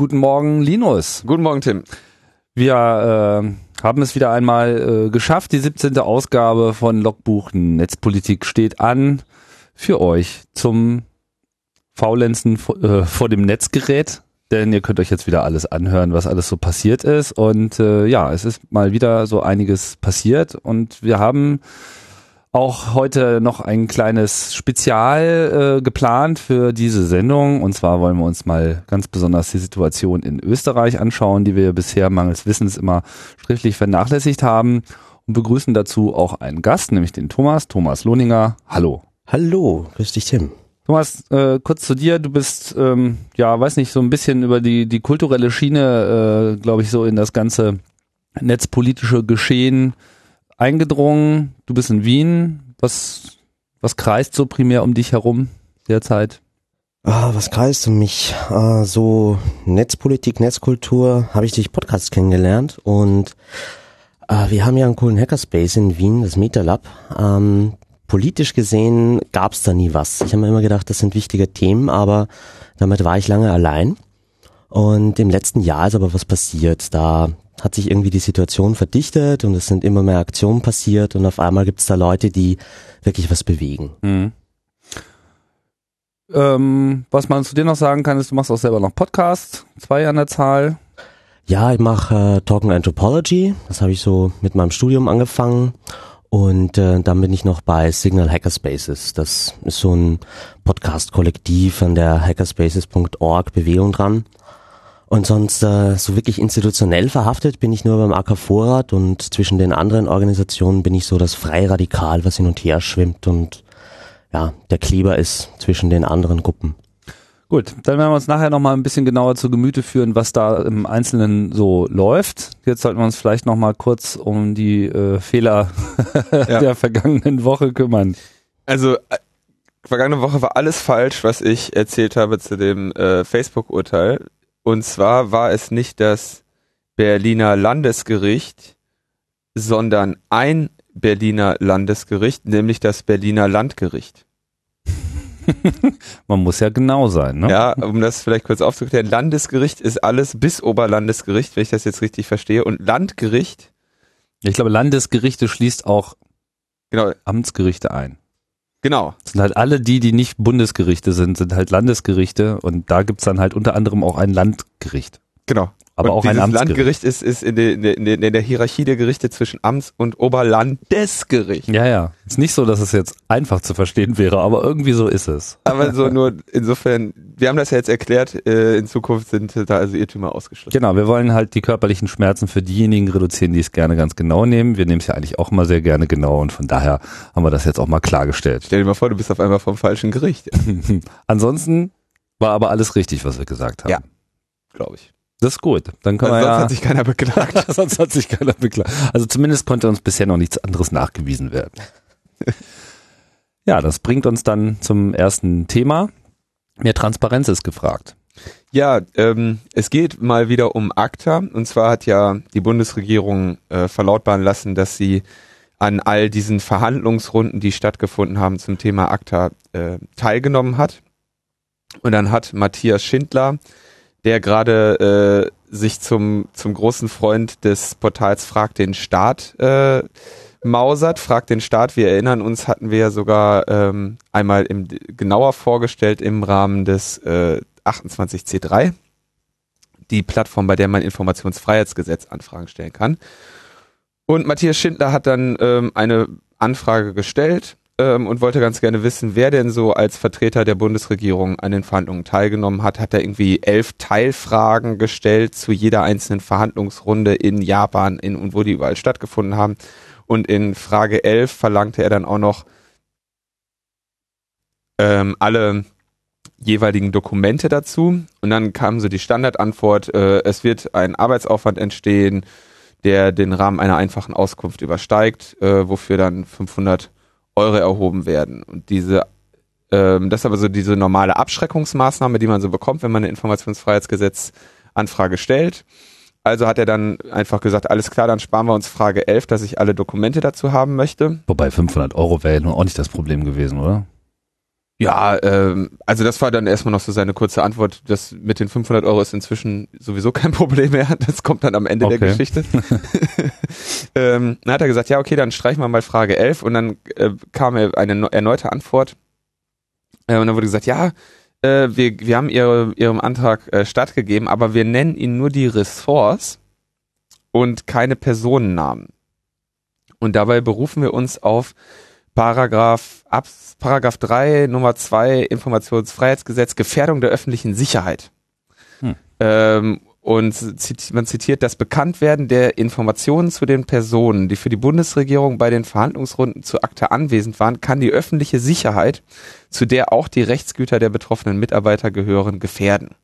Guten Morgen, Linus. Guten Morgen, Tim. Wir äh, haben es wieder einmal äh, geschafft. Die 17. Ausgabe von Logbuch Netzpolitik steht an für euch zum Faulenzen äh, vor dem Netzgerät. Denn ihr könnt euch jetzt wieder alles anhören, was alles so passiert ist. Und äh, ja, es ist mal wieder so einiges passiert. Und wir haben auch heute noch ein kleines Spezial äh, geplant für diese Sendung. Und zwar wollen wir uns mal ganz besonders die Situation in Österreich anschauen, die wir bisher mangels Wissens immer schriftlich vernachlässigt haben. Und begrüßen dazu auch einen Gast, nämlich den Thomas, Thomas Lohninger. Hallo. Hallo, grüß dich, Tim. Thomas, äh, kurz zu dir. Du bist, ähm, ja, weiß nicht, so ein bisschen über die, die kulturelle Schiene, äh, glaube ich, so in das ganze netzpolitische Geschehen eingedrungen. Du bist in Wien. Was, was kreist so primär um dich herum derzeit? Ah, was kreist um mich? Ah, so Netzpolitik, Netzkultur, habe ich durch Podcasts kennengelernt und ah, wir haben ja einen coolen Hackerspace in Wien, das MetaLab. Ähm, politisch gesehen gab es da nie was. Ich habe mir immer gedacht, das sind wichtige Themen, aber damit war ich lange allein. Und im letzten Jahr ist aber was passiert. Da hat sich irgendwie die Situation verdichtet und es sind immer mehr Aktionen passiert und auf einmal gibt es da Leute, die wirklich was bewegen. Mhm. Ähm, was man zu dir noch sagen kann, ist, du machst auch selber noch Podcasts, zwei an der Zahl. Ja, ich mache äh, Talking Anthropology, das habe ich so mit meinem Studium angefangen und äh, dann bin ich noch bei Signal Hackerspaces. Das ist so ein Podcast-Kollektiv an der hackerspaces.org Bewegung dran. Und sonst äh, so wirklich institutionell verhaftet bin ich nur beim AK Vorrat und zwischen den anderen Organisationen bin ich so das Freiradikal, was hin und her schwimmt und ja, der Kleber ist zwischen den anderen Gruppen. Gut, dann werden wir uns nachher nochmal ein bisschen genauer zu Gemüte führen, was da im Einzelnen so läuft. Jetzt sollten wir uns vielleicht nochmal kurz um die äh, Fehler ja. der vergangenen Woche kümmern. Also äh, vergangene Woche war alles falsch, was ich erzählt habe zu dem äh, Facebook-Urteil. Und zwar war es nicht das Berliner Landesgericht, sondern ein Berliner Landesgericht, nämlich das Berliner Landgericht. Man muss ja genau sein, ne? Ja, um das vielleicht kurz aufzuklären. Landesgericht ist alles bis Oberlandesgericht, wenn ich das jetzt richtig verstehe. Und Landgericht. Ich glaube, Landesgerichte schließt auch genau. Amtsgerichte ein. Genau. Das sind halt alle die, die nicht Bundesgerichte sind, sind halt Landesgerichte und da gibt's dann halt unter anderem auch ein Landgericht. Genau. Aber und auch ein Amtsgericht. Landgericht ist, ist in, der, in, der, in der Hierarchie der Gerichte zwischen Amts- und Oberlandesgericht. Ja, ja. Ist nicht so, dass es jetzt einfach zu verstehen wäre, aber irgendwie so ist es. Aber so nur insofern, wir haben das ja jetzt erklärt, äh, in Zukunft sind da also Irrtümer ausgeschlossen. Genau, wir wollen halt die körperlichen Schmerzen für diejenigen reduzieren, die es gerne ganz genau nehmen. Wir nehmen es ja eigentlich auch immer sehr gerne genau und von daher haben wir das jetzt auch mal klargestellt. Stell dir mal vor, du bist auf einmal vom falschen Gericht. Ansonsten war aber alles richtig, was wir gesagt haben. Ja, glaube ich. Das ist gut. Dann können also wir sonst ja, hat sich keiner beklagt. sonst hat sich keiner beklagt. Also zumindest konnte uns bisher noch nichts anderes nachgewiesen werden. ja, das bringt uns dann zum ersten Thema. Mehr Transparenz ist gefragt. Ja, ähm, es geht mal wieder um ACTA. Und zwar hat ja die Bundesregierung äh, verlautbaren lassen, dass sie an all diesen Verhandlungsrunden, die stattgefunden haben zum Thema ACTA, äh, teilgenommen hat. Und dann hat Matthias Schindler, der gerade äh, sich zum, zum großen Freund des Portals Frag den Staat äh, mausert, Frag den Staat. Wir erinnern uns, hatten wir ja sogar ähm, einmal im, genauer vorgestellt im Rahmen des äh, 28C3, die Plattform, bei der man Informationsfreiheitsgesetz Anfragen stellen kann. Und Matthias Schindler hat dann ähm, eine Anfrage gestellt ähm, und wollte ganz gerne wissen, wer denn so als Vertreter der Bundesregierung an den Verhandlungen teilgenommen hat. Hat er irgendwie elf Teilfragen gestellt zu jeder einzelnen Verhandlungsrunde in Japan in, und wo die überall stattgefunden haben. Und in Frage 11 verlangte er dann auch noch ähm, alle jeweiligen Dokumente dazu. Und dann kam so die Standardantwort, äh, es wird ein Arbeitsaufwand entstehen, der den Rahmen einer einfachen Auskunft übersteigt, äh, wofür dann 500 Euro erhoben werden. Und diese, ähm, das ist aber so diese normale Abschreckungsmaßnahme, die man so bekommt, wenn man eine Informationsfreiheitsgesetz-Anfrage stellt. Also hat er dann einfach gesagt, alles klar, dann sparen wir uns Frage 11, dass ich alle Dokumente dazu haben möchte. Wobei 500 Euro wäre ja nun auch nicht das Problem gewesen, oder? Ja, ähm, also das war dann erstmal noch so seine kurze Antwort. Das mit den 500 Euro ist inzwischen sowieso kein Problem mehr. Das kommt dann am Ende Okay. der Geschichte. ähm, dann hat er gesagt, ja, okay, dann streichen wir mal Frage 11 und dann äh, kam er eine neu- erneute Antwort. Äh, und dann wurde gesagt, ja, äh, wir, wir haben ihre, ihrem Antrag äh, stattgegeben, aber wir nennen ihnen nur die Ressorts und keine Personennamen. Und dabei berufen wir uns auf Paragraph, Abs, Paragraph 3, Nummer 2, Informationsfreiheitsgesetz, Gefährdung der öffentlichen Sicherheit. Hm. Ähm, und zit- man zitiert das Bekanntwerden der Informationen zu den Personen, die für die Bundesregierung bei den Verhandlungsrunden zu ACTA anwesend waren, kann die öffentliche Sicherheit, zu der auch die Rechtsgüter der betroffenen Mitarbeiter gehören, gefährden.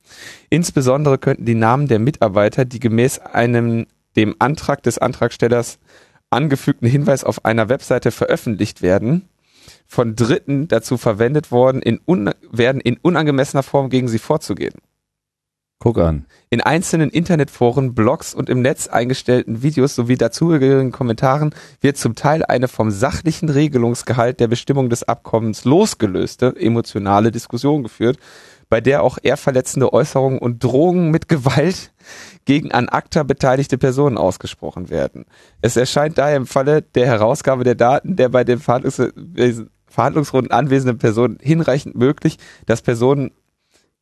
Insbesondere könnten die Namen der Mitarbeiter, die gemäß einem dem Antrag des Antragstellers angefügten Hinweis auf einer Webseite veröffentlicht werden, von Dritten dazu verwendet worden, in werden in unangemessener Form gegen sie vorzugehen. Guck an. In einzelnen Internetforen, Blogs und im Netz eingestellten Videos sowie dazugehörigen Kommentaren wird zum Teil eine vom sachlichen Regelungsgehalt der Bestimmung des Abkommens losgelöste emotionale Diskussion geführt, bei der auch eher verletzende Äußerungen und Drohungen mit Gewalt gegen an ACTA beteiligte Personen ausgesprochen werden. Es erscheint daher im Falle der Herausgabe der Daten der bei den Verhandlungs Verhandlungsrunden anwesenden Personen hinreichend möglich, dass Personen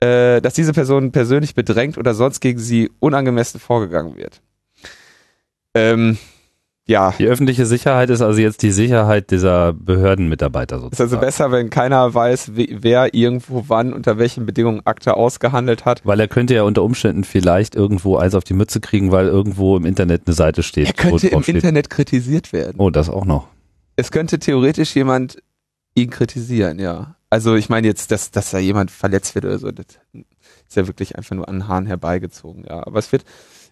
äh, dass diese Person persönlich bedrängt oder sonst gegen sie unangemessen vorgegangen wird. Ähm, ja, Die öffentliche Sicherheit ist also jetzt die Sicherheit dieser Behördenmitarbeiter ist sozusagen. also besser, wenn keiner weiß, wer irgendwo wann unter welchen Bedingungen Akte ausgehandelt hat. Weil er könnte ja unter Umständen vielleicht irgendwo eins auf die Mütze kriegen, weil irgendwo im Internet eine Seite steht. Er könnte im steht. Internet kritisiert werden. Oh, das auch noch. Es könnte theoretisch jemand ihn kritisieren, ja. Also ich meine jetzt, dass, dass da jemand verletzt wird oder so, das ist ja wirklich einfach nur an den Haaren herbeigezogen, ja. Aber es wird,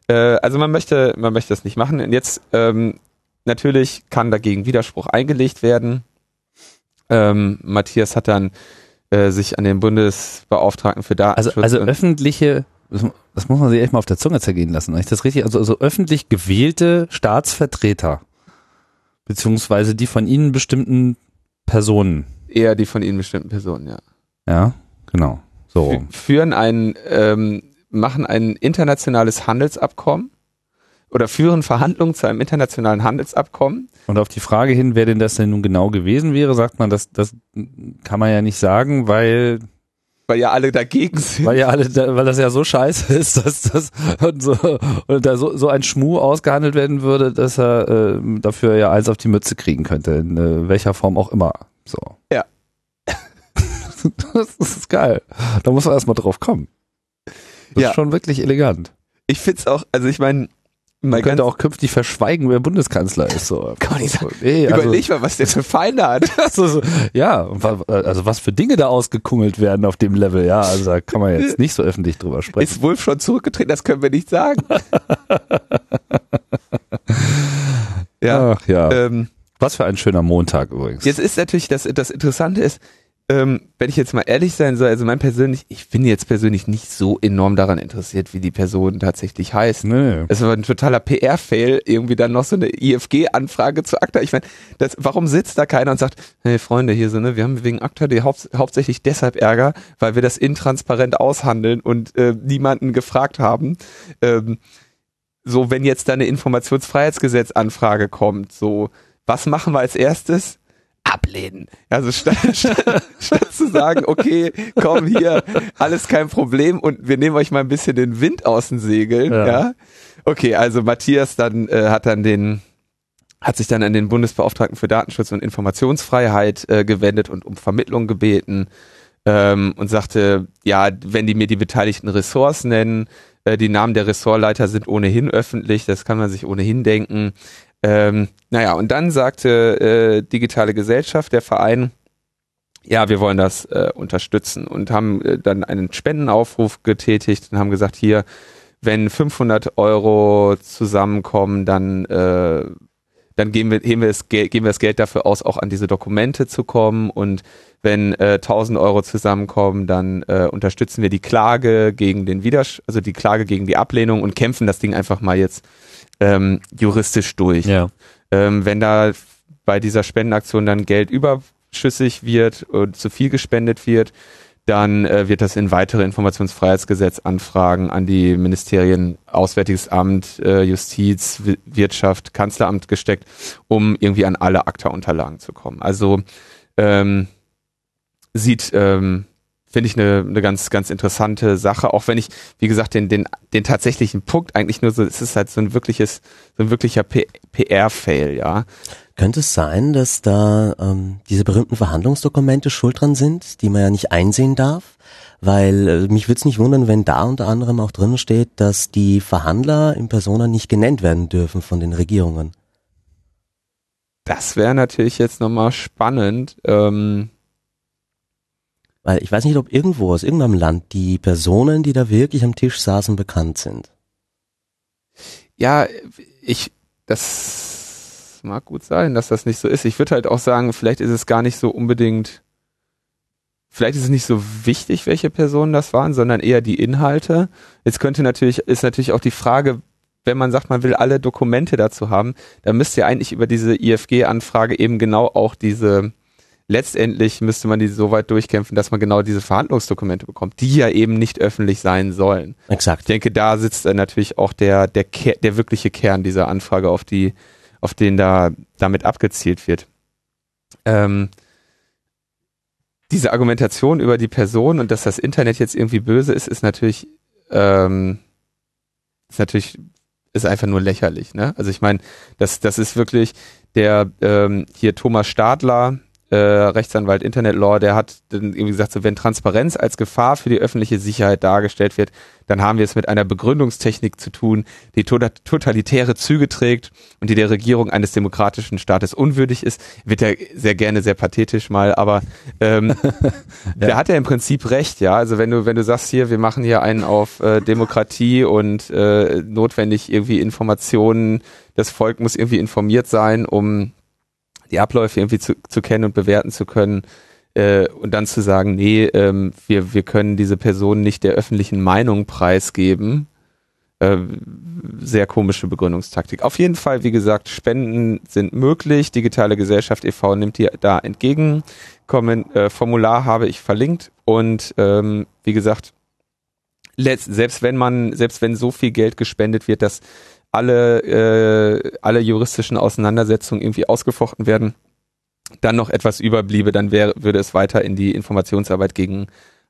äh, also man möchte, man möchte das nicht machen. Und jetzt ähm, natürlich kann dagegen Widerspruch eingelegt werden. Ähm, Matthias hat dann äh, sich an den Bundesbeauftragten für Also, Datenschutz also und- öffentliche, das, das muss man sich echt mal auf der Zunge zergehen lassen. Ist das richtig? Also, also öffentlich gewählte Staatsvertreter, beziehungsweise die von ihnen bestimmten Personen. eher die von Ihnen bestimmten Personen, ja. Ja, genau. So. Fü- führen ein, ähm, machen ein internationales Handelsabkommen oder führen Verhandlungen zu einem internationalen Handelsabkommen. Und auf die Frage hin, wer denn das denn nun genau gewesen wäre, sagt man, das, das kann man ja nicht sagen, weil, Weil ja alle dagegen sind. weil ja alle, da- weil das ja so scheiße ist, dass das und so, und da so, so ein Schmuh ausgehandelt werden würde, dass er äh, dafür ja eins auf die Mütze kriegen könnte, in äh, welcher Form auch immer. So. Ja. das ist geil. Da muss man erstmal drauf kommen. Das Ja. ist schon wirklich elegant. Ich find's auch, also ich meine, Man könnte auch künftig verschweigen, wer Bundeskanzler ist. So. Kann man nicht sagen. Nee, also, überleg mal, was der für Feinde hat. also, so- ja, also was für Dinge da ausgekungelt werden auf dem Level, ja, also da kann man jetzt nicht so öffentlich drüber sprechen. Ist Wolf schon zurückgetreten? Das können wir nicht sagen. ja. Ach ja. Ähm, Was für ein schöner Montag übrigens. Jetzt ist natürlich, das, das Interessante ist, ähm, wenn ich jetzt mal ehrlich sein soll, also mein persönlich, ich bin jetzt persönlich nicht so enorm daran interessiert, wie die Person tatsächlich heißt. Nö. Es war ein totaler PR-Fail, irgendwie dann noch so eine IFG-Anfrage zu ACTA. Ich meine, warum sitzt da keiner und sagt, hey Freunde, hier so, ne, wir haben wegen ACTA die haupt, hauptsächlich deshalb Ärger, weil wir das intransparent aushandeln und äh, niemanden gefragt haben. Ähm, so, wenn jetzt da eine Informationsfreiheitsgesetz-Anfrage kommt, so, was machen wir als erstes? Ablehnen. Also statt, statt, statt zu sagen, okay, komm hier, alles kein Problem und wir nehmen euch mal ein bisschen den Wind aus den Segeln, Ja. ja. Okay, also Matthias dann äh, hat dann den hat sich dann an den Bundesbeauftragten für Datenschutz und Informationsfreiheit äh, gewendet und um Vermittlung gebeten ähm, und sagte, ja, wenn die mir die beteiligten Ressorts nennen, äh, die Namen der Ressortleiter sind ohnehin öffentlich, das kann man sich ohnehin denken. Ähm, naja, und dann sagte äh, Digitale Gesellschaft, der Verein, ja, wir wollen das äh, unterstützen und haben äh, dann einen Spendenaufruf getätigt und haben gesagt, hier, wenn 500 Euro zusammenkommen, dann äh, dann geben wir, heben wir das Geld, geben wir das Geld dafür aus, auch an diese Dokumente zu kommen. Und wenn äh, 1000 Euro zusammenkommen, dann äh, unterstützen wir die Klage gegen den Widers also die Klage gegen die Ablehnung und kämpfen das Ding einfach mal jetzt ähm, juristisch durch. Ja. Ähm, wenn da bei dieser Spendenaktion dann Geld über überschüssig wird und zu viel gespendet wird, dann äh, wird das in weitere Informationsfreiheitsgesetzanfragen an die Ministerien Auswärtiges Amt, äh, Justiz, w Wirtschaft, Kanzleramt gesteckt, um irgendwie an alle ACTA-Unterlagen zu kommen. Also ähm, sieht ähm, finde ich eine, eine ganz, ganz interessante Sache, auch wenn ich, wie gesagt, den, den, den tatsächlichen Punkt eigentlich nur so, es ist halt so ein wirkliches, so ein wirklicher PR-Fail, ja. Könnte es sein, dass da ähm, diese berühmten Verhandlungsdokumente schuld dran sind, die man ja nicht einsehen darf? Weil äh, mich würde es nicht wundern, wenn da unter anderem auch drin steht, dass die Verhandler in Persona nicht genannt werden dürfen von den Regierungen. Das wäre natürlich jetzt nochmal spannend. Ähm, weil ich weiß nicht, ob irgendwo aus irgendeinem Land die Personen, die da wirklich am Tisch saßen, bekannt sind. Ja, ich, das mag gut sein, dass das nicht so ist. Ich würde halt auch sagen, vielleicht ist es gar nicht so unbedingt, vielleicht ist es nicht so wichtig, welche Personen das waren, sondern eher die Inhalte. Jetzt könnte natürlich, ist natürlich auch die Frage, wenn man sagt, man will alle Dokumente dazu haben, dann müsste ja eigentlich über diese IFG-Anfrage eben genau auch diese letztendlich müsste man die so weit durchkämpfen, dass man genau diese Verhandlungsdokumente bekommt, die ja eben nicht öffentlich sein sollen. Exakt. Ich denke, da sitzt äh, natürlich auch der, der, der wirkliche Kern dieser Anfrage, auf die, auf den da damit abgezielt wird. Ähm, diese Argumentation über die Person und dass das Internet jetzt irgendwie böse ist, ist natürlich, ähm, ist natürlich, ist einfach nur lächerlich. Ne? Also ich meine, das, das ist wirklich der ähm, hier Thomas Stadler, äh, Rechtsanwalt Internet Law, der hat dann irgendwie gesagt, so wenn Transparenz als Gefahr für die öffentliche Sicherheit dargestellt wird, dann haben wir es mit einer Begründungstechnik zu tun, die to totalitäre Züge trägt und die der Regierung eines demokratischen Staates unwürdig ist. Wird ja sehr gerne sehr pathetisch mal, aber ähm, ja. der hat ja im Prinzip recht, ja. Also wenn du wenn du sagst hier, wir machen hier einen auf äh, Demokratie und äh, notwendig irgendwie Informationen, das Volk muss irgendwie informiert sein, um die Abläufe irgendwie zu, zu kennen und bewerten zu können äh, und dann zu sagen, nee, ähm, wir, wir können diese Person nicht der öffentlichen Meinung preisgeben. Äh, sehr komische Begründungstaktik. Auf jeden Fall, wie gesagt, Spenden sind möglich. Digitale Gesellschaft e.V. nimmt die da entgegen. Kommen, äh, Formular habe ich verlinkt und ähm, wie gesagt, selbst wenn man, selbst wenn so viel Geld gespendet wird, dass alle, äh, alle juristischen Auseinandersetzungen irgendwie ausgefochten werden, dann noch etwas überbliebe, dann wäre, würde es weiter in die Informationsarbeit gegen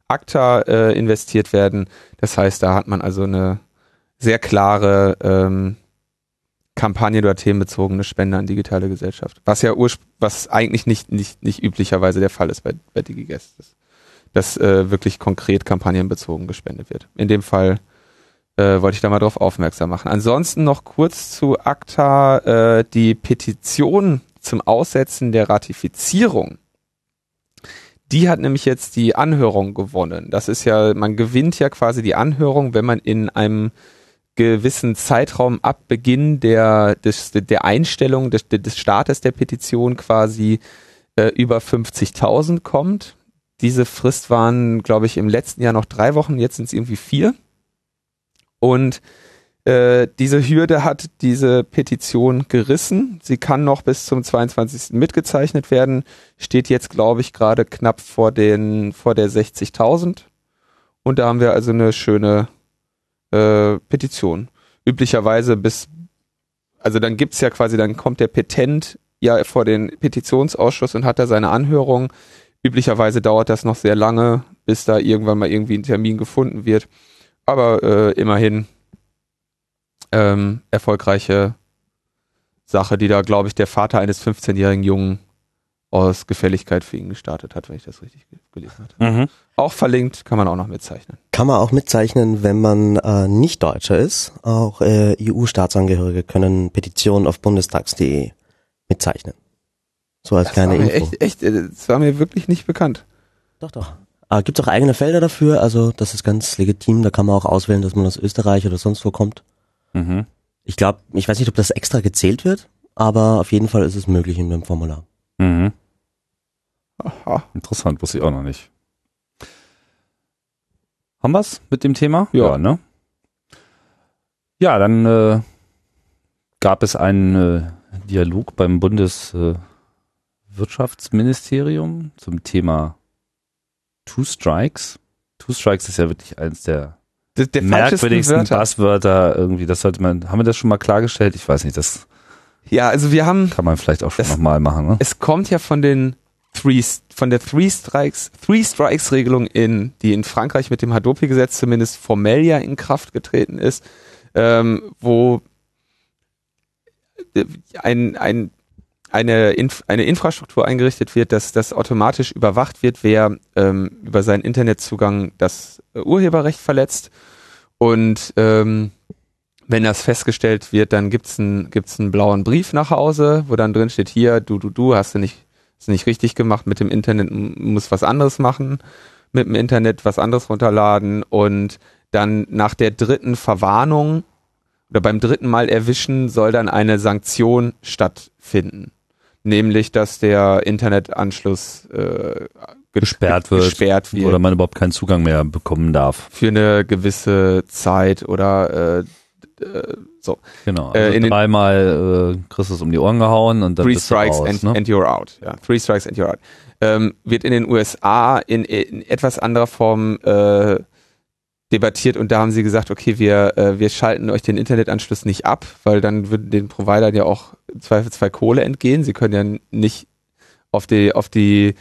ACTA äh, investiert werden. Das heißt, da hat man also eine sehr klare ähm, Kampagne oder themenbezogene Spende an digitale Gesellschaft. Was ja was eigentlich nicht, nicht, nicht üblicherweise der Fall ist bei, bei DigiGuest. Dass, äh, wirklich konkret kampagnenbezogen gespendet wird. In dem Fall äh, wollte ich da mal drauf aufmerksam machen. Ansonsten noch kurz zu ACTA, äh, die Petition zum Aussetzen der Ratifizierung. Die hat nämlich jetzt die Anhörung gewonnen. Das ist ja, man gewinnt ja quasi die Anhörung, wenn man in einem gewissen Zeitraum ab Beginn der, des, der Einstellung des, des Startes der Petition quasi äh, über 50.000 kommt. Diese Frist waren, glaube ich, im letzten Jahr noch drei Wochen, jetzt sind es irgendwie vier. Und äh, diese Hürde hat diese Petition gerissen. Sie kann noch bis zum 22. mitgezeichnet werden. Steht jetzt, glaube ich, gerade knapp vor den vor der 60.000. Und da haben wir also eine schöne äh, Petition. Üblicherweise bis, also dann gibt's ja quasi, dann kommt der Petent ja vor den Petitionsausschuss und hat da seine Anhörung. Üblicherweise dauert das noch sehr lange, bis da irgendwann mal irgendwie ein Termin gefunden wird aber äh, immerhin ähm, erfolgreiche Sache, die da, glaube ich, der Vater eines 15-jährigen Jungen aus Gefälligkeit für ihn gestartet hat, wenn ich das richtig gelesen habe. Mhm. Auch verlinkt, kann man auch noch mitzeichnen. Kann man auch mitzeichnen, wenn man äh, nicht Deutscher ist. Auch äh, EU-Staatsangehörige können Petitionen auf bundestags.de mitzeichnen. So als das kleine Info. Echt, echt, äh, das war mir wirklich nicht bekannt. Doch, doch. Äh, Gibt es auch eigene Felder dafür, also das ist ganz legitim, da kann man auch auswählen, dass man aus Österreich oder sonst wo kommt. Mhm. Ich glaube, ich weiß nicht, ob das extra gezählt wird, aber auf jeden Fall ist es möglich in dem Formular. Mhm. Aha, interessant, wusste ich auch noch nicht. Haben wir's mit dem Thema? Ja, ja ne? Ja, dann äh, gab es einen äh, Dialog beim Bundes äh, zum Thema Two Strikes. Two Strikes ist ja wirklich eins der Der, der merkwürdigsten Wörter. Buzzwörter irgendwie. Das sollte man, haben wir das schon mal klargestellt? Ich weiß nicht, das Ja, also wir haben, kann man vielleicht auch schon nochmal machen. Ne? es kommt ja von den Three, von der Three Strikes, Three Strikes Regelung in, die in Frankreich mit dem Hadopi-Gesetz zumindest formell ja in Kraft getreten ist, ähm, wo äh, ein, ein, eine, Inf eine Infrastruktur eingerichtet wird, dass das automatisch überwacht wird, wer ähm, über seinen Internetzugang das äh, Urheberrecht verletzt. Und ähm, wenn das festgestellt wird, dann gibt's einen gibt's einen blauen Brief nach Hause, wo dann drin steht, hier, du, du, du, hast du nicht, hast nicht richtig gemacht mit dem Internet, m- muss was anderes machen, mit dem Internet was anderes runterladen und dann nach der dritten Verwarnung oder beim dritten Mal erwischen soll dann eine Sanktion stattfinden. Nämlich, dass der Internetanschluss äh, ge- Gesperrt wird. gesperrt wird Oder man überhaupt keinen Zugang mehr bekommen darf. für eine gewisse Zeit oder äh, äh, so. Genau. Äh, Also in den- dreimal äh, kriegst du es um die Ohren gehauen und dann Three bist du strikes raus, and, ne? and you're out. Ja, three strikes and you're out. Ähm, wird in den USA in, in etwas anderer Form äh, debattiert und da haben sie gesagt, okay, wir, äh, wir schalten euch den Internetanschluss nicht ab, weil dann würden den Providern ja auch im Zweifelsfall Kohle entgehen. Sie können ja nicht auf die, auf die,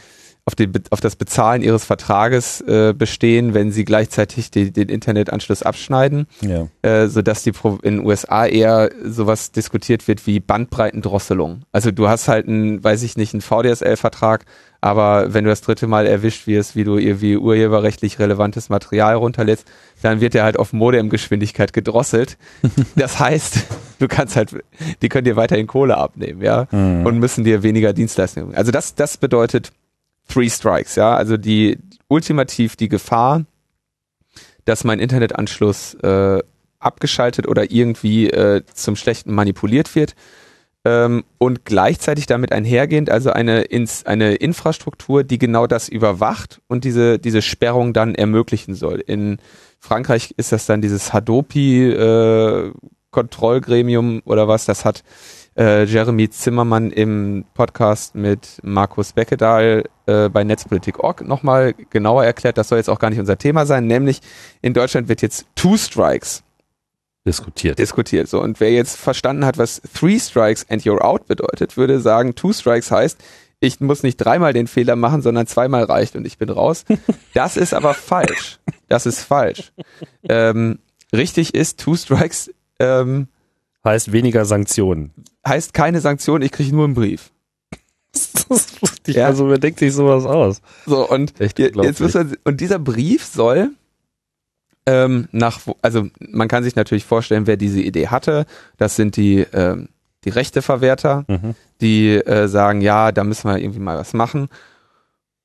auf, die, auf das Bezahlen ihres Vertrages äh, bestehen, wenn sie gleichzeitig die, den Internetanschluss abschneiden ja. äh, sodass die Pro in den USA eher sowas diskutiert wird wie Bandbreitendrosselung. Also du hast halt einen, weiß ich nicht, einen VDSL-Vertrag, aber wenn du das dritte Mal erwischt wirst, wie du irgendwie urheberrechtlich relevantes Material runterlädst, dann wird der halt auf Modemgeschwindigkeit gedrosselt. Das heißt, du kannst halt, die können dir weiterhin Kohle abnehmen, ja, Mhm. und müssen dir weniger Dienstleistungen. Also das, das bedeutet Three Strikes, ja, also die ultimativ die Gefahr, dass mein Internetanschluss äh, abgeschaltet oder irgendwie äh, zum Schlechten manipuliert wird ähm, und gleichzeitig damit einhergehend also eine, ins, eine Infrastruktur, die genau das überwacht und diese, diese Sperrung dann ermöglichen soll. In Frankreich ist das dann dieses Hadopi äh, Kontrollgremium oder was, das hat äh, Jeremy Zimmermann im Podcast mit Markus Beckedahl äh, bei Netzpolitik.org nochmal genauer erklärt. Das soll jetzt auch gar nicht unser Thema sein, nämlich in Deutschland wird jetzt Two Strikes Diskutiert. diskutiert. So, und wer jetzt verstanden hat, was Three Strikes and You're Out bedeutet, würde sagen, Two Strikes heißt, ich muss nicht dreimal den Fehler machen, sondern zweimal reicht und ich bin raus. Das ist aber falsch. Das ist falsch. Ähm, richtig ist, Two Strikes ähm, Heißt weniger Sanktionen. heißt keine Sanktion, ich kriege nur einen Brief. Ja. Also wer denkt sich sowas aus? So, und jetzt muss man, und dieser Brief soll ähm, nach, also man kann sich natürlich vorstellen, wer diese Idee hatte. Das sind die, ähm, die Rechteverwerter, Mhm. die äh, sagen, ja, da müssen wir irgendwie mal was machen.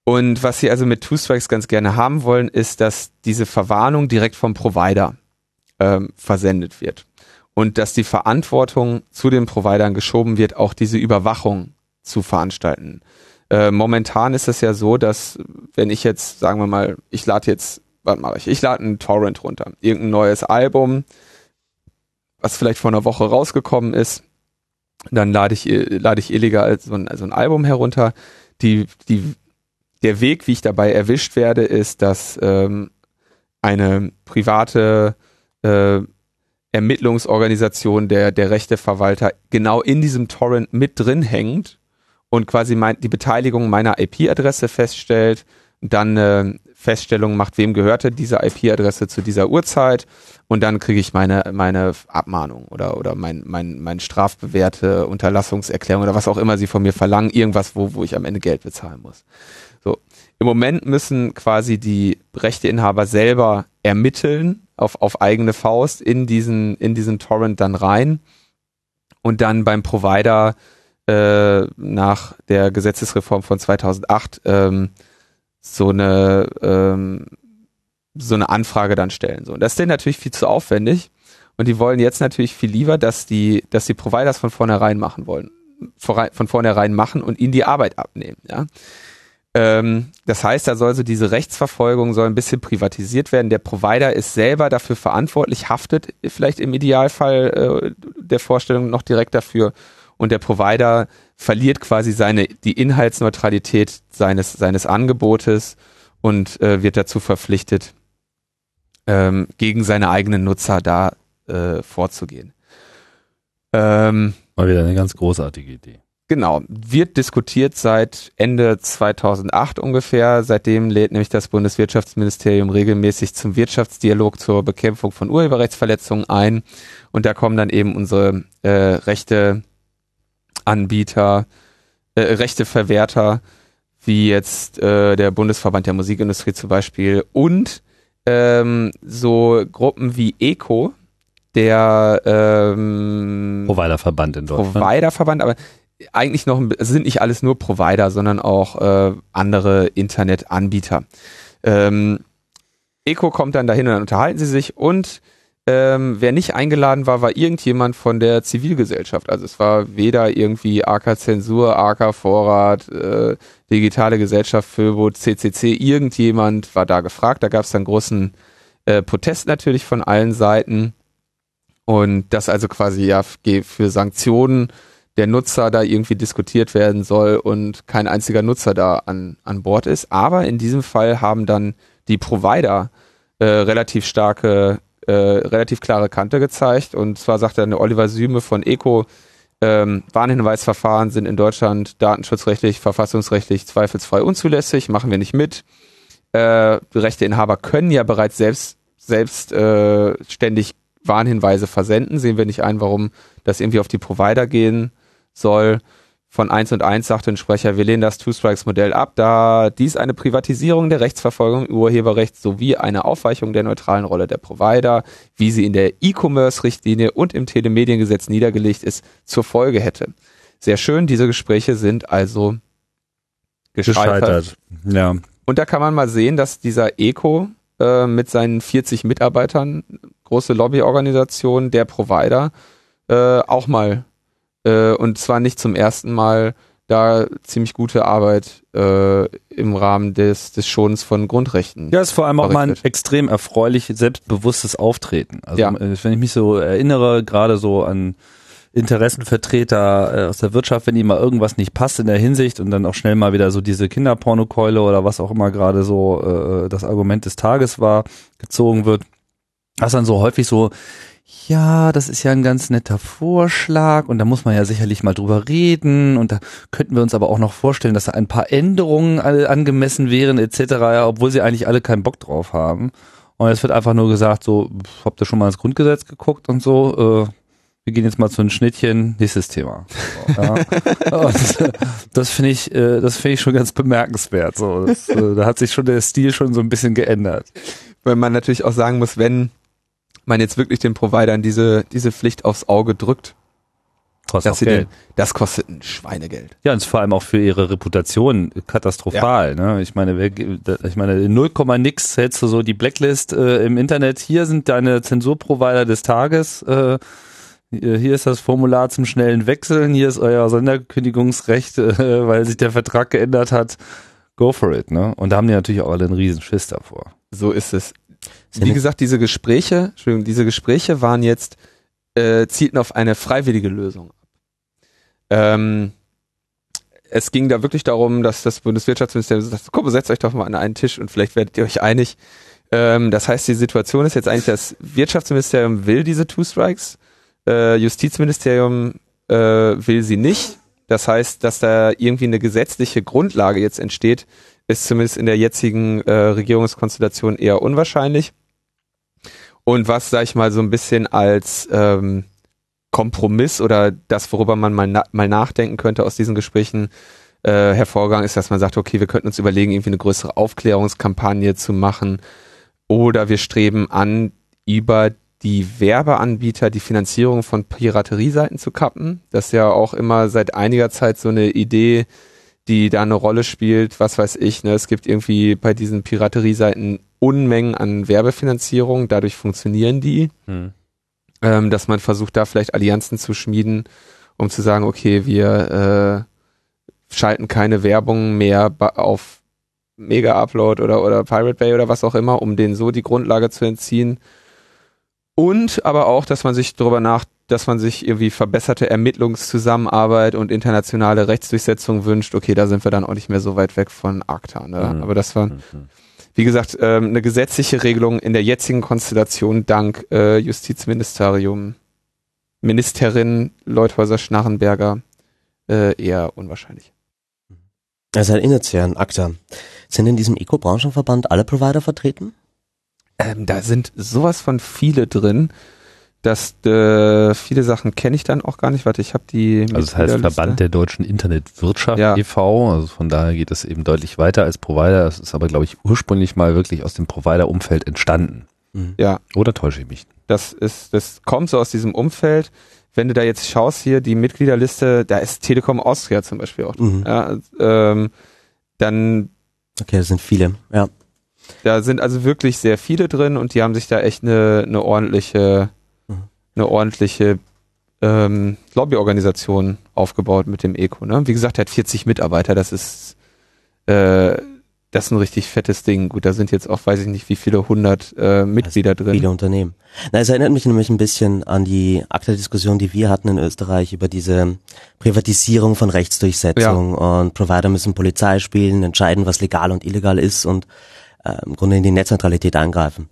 Und was sie also mit Two Strikes ganz gerne haben wollen, ist, dass diese Verwarnung direkt vom Provider ähm, versendet wird. Und dass die Verantwortung zu den Providern geschoben wird, auch diese Überwachung zu veranstalten. Äh, momentan ist es ja so, dass wenn ich jetzt, sagen wir mal, ich lade jetzt, was mache ich? Ich lade einen Torrent runter, irgendein neues Album, was vielleicht vor einer Woche rausgekommen ist, dann lade ich, äh, lade ich illegal so ein, so ein Album herunter. Die, die, der Weg, wie ich dabei erwischt werde, ist, dass ähm, eine private äh, Ermittlungsorganisation der, der Rechteverwalter genau in diesem Torrent mit drin hängt und quasi mein, die Beteiligung meiner IP-Adresse feststellt, dann eine Feststellung macht, wem gehörte diese IP-Adresse zu dieser Uhrzeit und dann kriege ich meine, meine Abmahnung oder, oder mein, mein, mein strafbewährte Unterlassungserklärung oder was auch immer sie von mir verlangen, irgendwas, wo, wo ich am Ende Geld bezahlen muss. So. Im Moment müssen quasi die Rechteinhaber selber ermitteln auf, auf eigene Faust in diesen, in diesen Torrent dann rein und dann beim Provider äh, nach der Gesetzesreform von 2008 ähm, so eine ähm, so eine Anfrage dann stellen. So. Und das ist denen natürlich viel zu aufwendig. Und die wollen jetzt natürlich viel lieber, dass die, dass die Providers von vornherein machen wollen. Von vornherein machen und ihnen die Arbeit abnehmen. Ja? Ähm, das heißt, da soll so diese Rechtsverfolgung soll ein bisschen privatisiert werden. Der Provider ist selber dafür verantwortlich, haftet vielleicht im Idealfall äh, der Vorstellung noch direkt dafür und der Provider verliert quasi seine die Inhaltsneutralität seines seines Angebotes und äh, wird dazu verpflichtet, ähm, gegen seine eigenen Nutzer da äh, vorzugehen. Ähm, Mal wieder eine ganz großartige Idee. Genau, wird diskutiert seit Ende 2008 ungefähr. Seitdem lädt nämlich das Bundeswirtschaftsministerium regelmäßig zum Wirtschaftsdialog zur Bekämpfung von Urheberrechtsverletzungen ein. Und da kommen dann eben unsere äh, rechte Anbieter, äh, rechte Verwerter, wie jetzt äh, der Bundesverband der Musikindustrie zum Beispiel und ähm, so Gruppen wie ECO, der ähm, Providerverband in Deutschland. Providerverband, aber eigentlich noch, sind nicht alles nur Provider, sondern auch äh, andere Internetanbieter. Ähm, Eco kommt dann dahin und dann unterhalten sie sich und ähm, wer nicht eingeladen war, war irgendjemand von der Zivilgesellschaft. Also es war weder irgendwie AK Zensur, AK Vorrat, äh, Digitale Gesellschaft, Föbo, CCC, irgendjemand war da gefragt. Da gab es dann großen äh, Protest natürlich von allen Seiten und das also quasi ja für Sanktionen der Nutzer da irgendwie diskutiert werden soll und kein einziger Nutzer da an, an Bord ist. Aber in diesem Fall haben dann die Provider äh, relativ starke, äh, relativ klare Kante gezeigt. Und zwar sagt dann Oliver Süme von ECO, ähm, Warnhinweisverfahren sind in Deutschland datenschutzrechtlich, verfassungsrechtlich zweifelsfrei unzulässig, machen wir nicht mit. Äh, Rechteinhaber können ja bereits selbst, selbst äh, Warnhinweise versenden. Sehen wir nicht ein, warum das irgendwie auf die Provider gehen soll. Von 1 und 1 sagte ein Sprecher, wir lehnen das Two-Strikes-Modell ab, da dies eine Privatisierung der Rechtsverfolgung im Urheberrecht sowie eine Aufweichung der neutralen Rolle der Provider, wie sie in der E-Commerce-Richtlinie und im Telemediengesetz niedergelegt ist, zur Folge hätte. Sehr schön, diese Gespräche sind also gescheitert. gescheitert. Ja. Und da kann man mal sehen, dass dieser ECO äh, mit seinen 40 Mitarbeitern, große Lobbyorganisation der Provider, äh, auch mal äh, und zwar nicht zum ersten Mal da ziemlich gute Arbeit äh, im Rahmen des, des Schonens von Grundrechten. Ja, ist vor allem auch mal ein extrem erfreulich selbstbewusstes Auftreten. Also ja. Äh, wenn ich mich so erinnere, gerade so an Interessenvertreter äh, aus der Wirtschaft, wenn ihnen mal irgendwas nicht passt in der Hinsicht und dann auch schnell mal wieder so diese Kinderpornokeule oder was auch immer gerade so äh, das Argument des Tages war, gezogen wird, was dann so häufig so ja, das ist ja ein ganz netter Vorschlag und da muss man ja sicherlich mal drüber reden und da könnten wir uns aber auch noch vorstellen, dass da ein paar Änderungen angemessen wären etc., ja, obwohl sie eigentlich alle keinen Bock drauf haben. Und es wird einfach nur gesagt, so, habt ihr schon mal ins Grundgesetz geguckt und so, äh, wir gehen jetzt mal zu einem Schnittchen, nächstes Thema. So, ja. das, das finde ich, äh, das finde ich schon ganz bemerkenswert. So, das, äh, da hat sich schon der Stil schon so ein bisschen geändert. Weil man natürlich auch sagen muss, wenn man jetzt wirklich den Providern diese, diese Pflicht aufs Auge drückt. Kostet dass sie Geld. Den, das kostet ein Schweinegeld. Ja, und vor allem auch für ihre Reputation katastrophal. Ja. Ne? Ich meine, ich meine, in 0, nix hältst du so die Blacklist äh, im Internet. Hier sind deine Zensurprovider des Tages. Äh, hier ist das Formular zum schnellen Wechseln. Hier ist euer Sonderkündigungsrecht, äh, weil sich der Vertrag geändert hat. Go for it. Ne? Und da haben die natürlich auch alle einen riesen Schiss davor. So ist es. Wie gesagt, diese Gespräche, Entschuldigung, diese Gespräche waren jetzt, äh, zielten auf eine freiwillige Lösung ab. Ähm, es ging da wirklich darum, dass das Bundeswirtschaftsministerium sagt, komm, setzt euch doch mal an einen Tisch und vielleicht werdet ihr euch einig. Ähm, das heißt, die Situation ist jetzt eigentlich, das Wirtschaftsministerium will diese Two Strikes, äh, Justizministerium äh, will sie nicht. Das heißt, dass da irgendwie eine gesetzliche Grundlage jetzt entsteht, ist zumindest in der jetzigen äh, Regierungskonstellation eher unwahrscheinlich. Und was, sag ich mal, so ein bisschen als ähm, Kompromiss oder das, worüber man mal, na mal nachdenken könnte aus diesen Gesprächen äh, hervorgegangen ist, dass man sagt, okay, wir könnten uns überlegen, irgendwie eine größere Aufklärungskampagne zu machen oder wir streben an, über die Werbeanbieter die Finanzierung von Piraterieseiten zu kappen. Das ist ja auch immer seit einiger Zeit so eine Idee, die da eine Rolle spielt, was weiß ich, ne? Es gibt irgendwie bei diesen Piraterieseiten Unmengen an Werbefinanzierung, dadurch funktionieren die. Hm. Ähm, dass man versucht, da vielleicht Allianzen zu schmieden, um zu sagen, okay, wir äh, schalten keine Werbung mehr auf Mega Upload oder, oder Pirate Bay oder was auch immer, um denen so die Grundlage zu entziehen. Und aber auch, dass man sich darüber nach, dass man sich irgendwie verbesserte Ermittlungszusammenarbeit und internationale Rechtsdurchsetzung wünscht, okay, da sind wir dann auch nicht mehr so weit weg von ACTA. Ne? Mhm. Aber das war, Mhm. wie gesagt, ähm, eine gesetzliche Regelung in der jetzigen Konstellation dank äh, Justizministerium, Ministerin Leuthäuser-Schnarrenberger äh, eher unwahrscheinlich. Das erinnert sich an ACTA. Sind in diesem Eco-Branchenverband alle Provider vertreten? Ähm, da sind sowas von viele drin, dass äh, viele Sachen kenne ich dann auch gar nicht. Warte, ich habe die. Also es heißt. Verband der deutschen Internetwirtschaft Ja. e.V., also von daher geht es eben deutlich weiter als Provider. Es ist aber, glaube ich, ursprünglich mal wirklich aus dem Provider-Umfeld entstanden. Mhm. Ja, Oder täusche ich mich? das ist, das kommt so aus diesem Umfeld. Wenn du da jetzt schaust hier, die Mitgliederliste, da ist Telekom Austria zum Beispiel auch drin. Mhm. Ja, ähm, dann, Okay, das sind viele. Ja. da sind also wirklich sehr viele drin und die haben sich da echt eine, eine ordentliche. Eine ordentliche ähm, Lobbyorganisation aufgebaut mit dem Eco. Ne? Wie gesagt, er hat 40 Mitarbeiter, das ist äh, das ist ein richtig fettes Ding. Gut, da sind jetzt auch, weiß ich nicht, wie viele hundert äh, Mitglieder drin. Viele Unternehmen. Na, es erinnert mich nämlich ein bisschen an die ACTA-Diskussion, die wir hatten in Österreich über diese Privatisierung von Rechtsdurchsetzung und Provider müssen Polizei spielen, entscheiden, was legal und illegal ist und äh, im Grunde in die Netzneutralität eingreifen.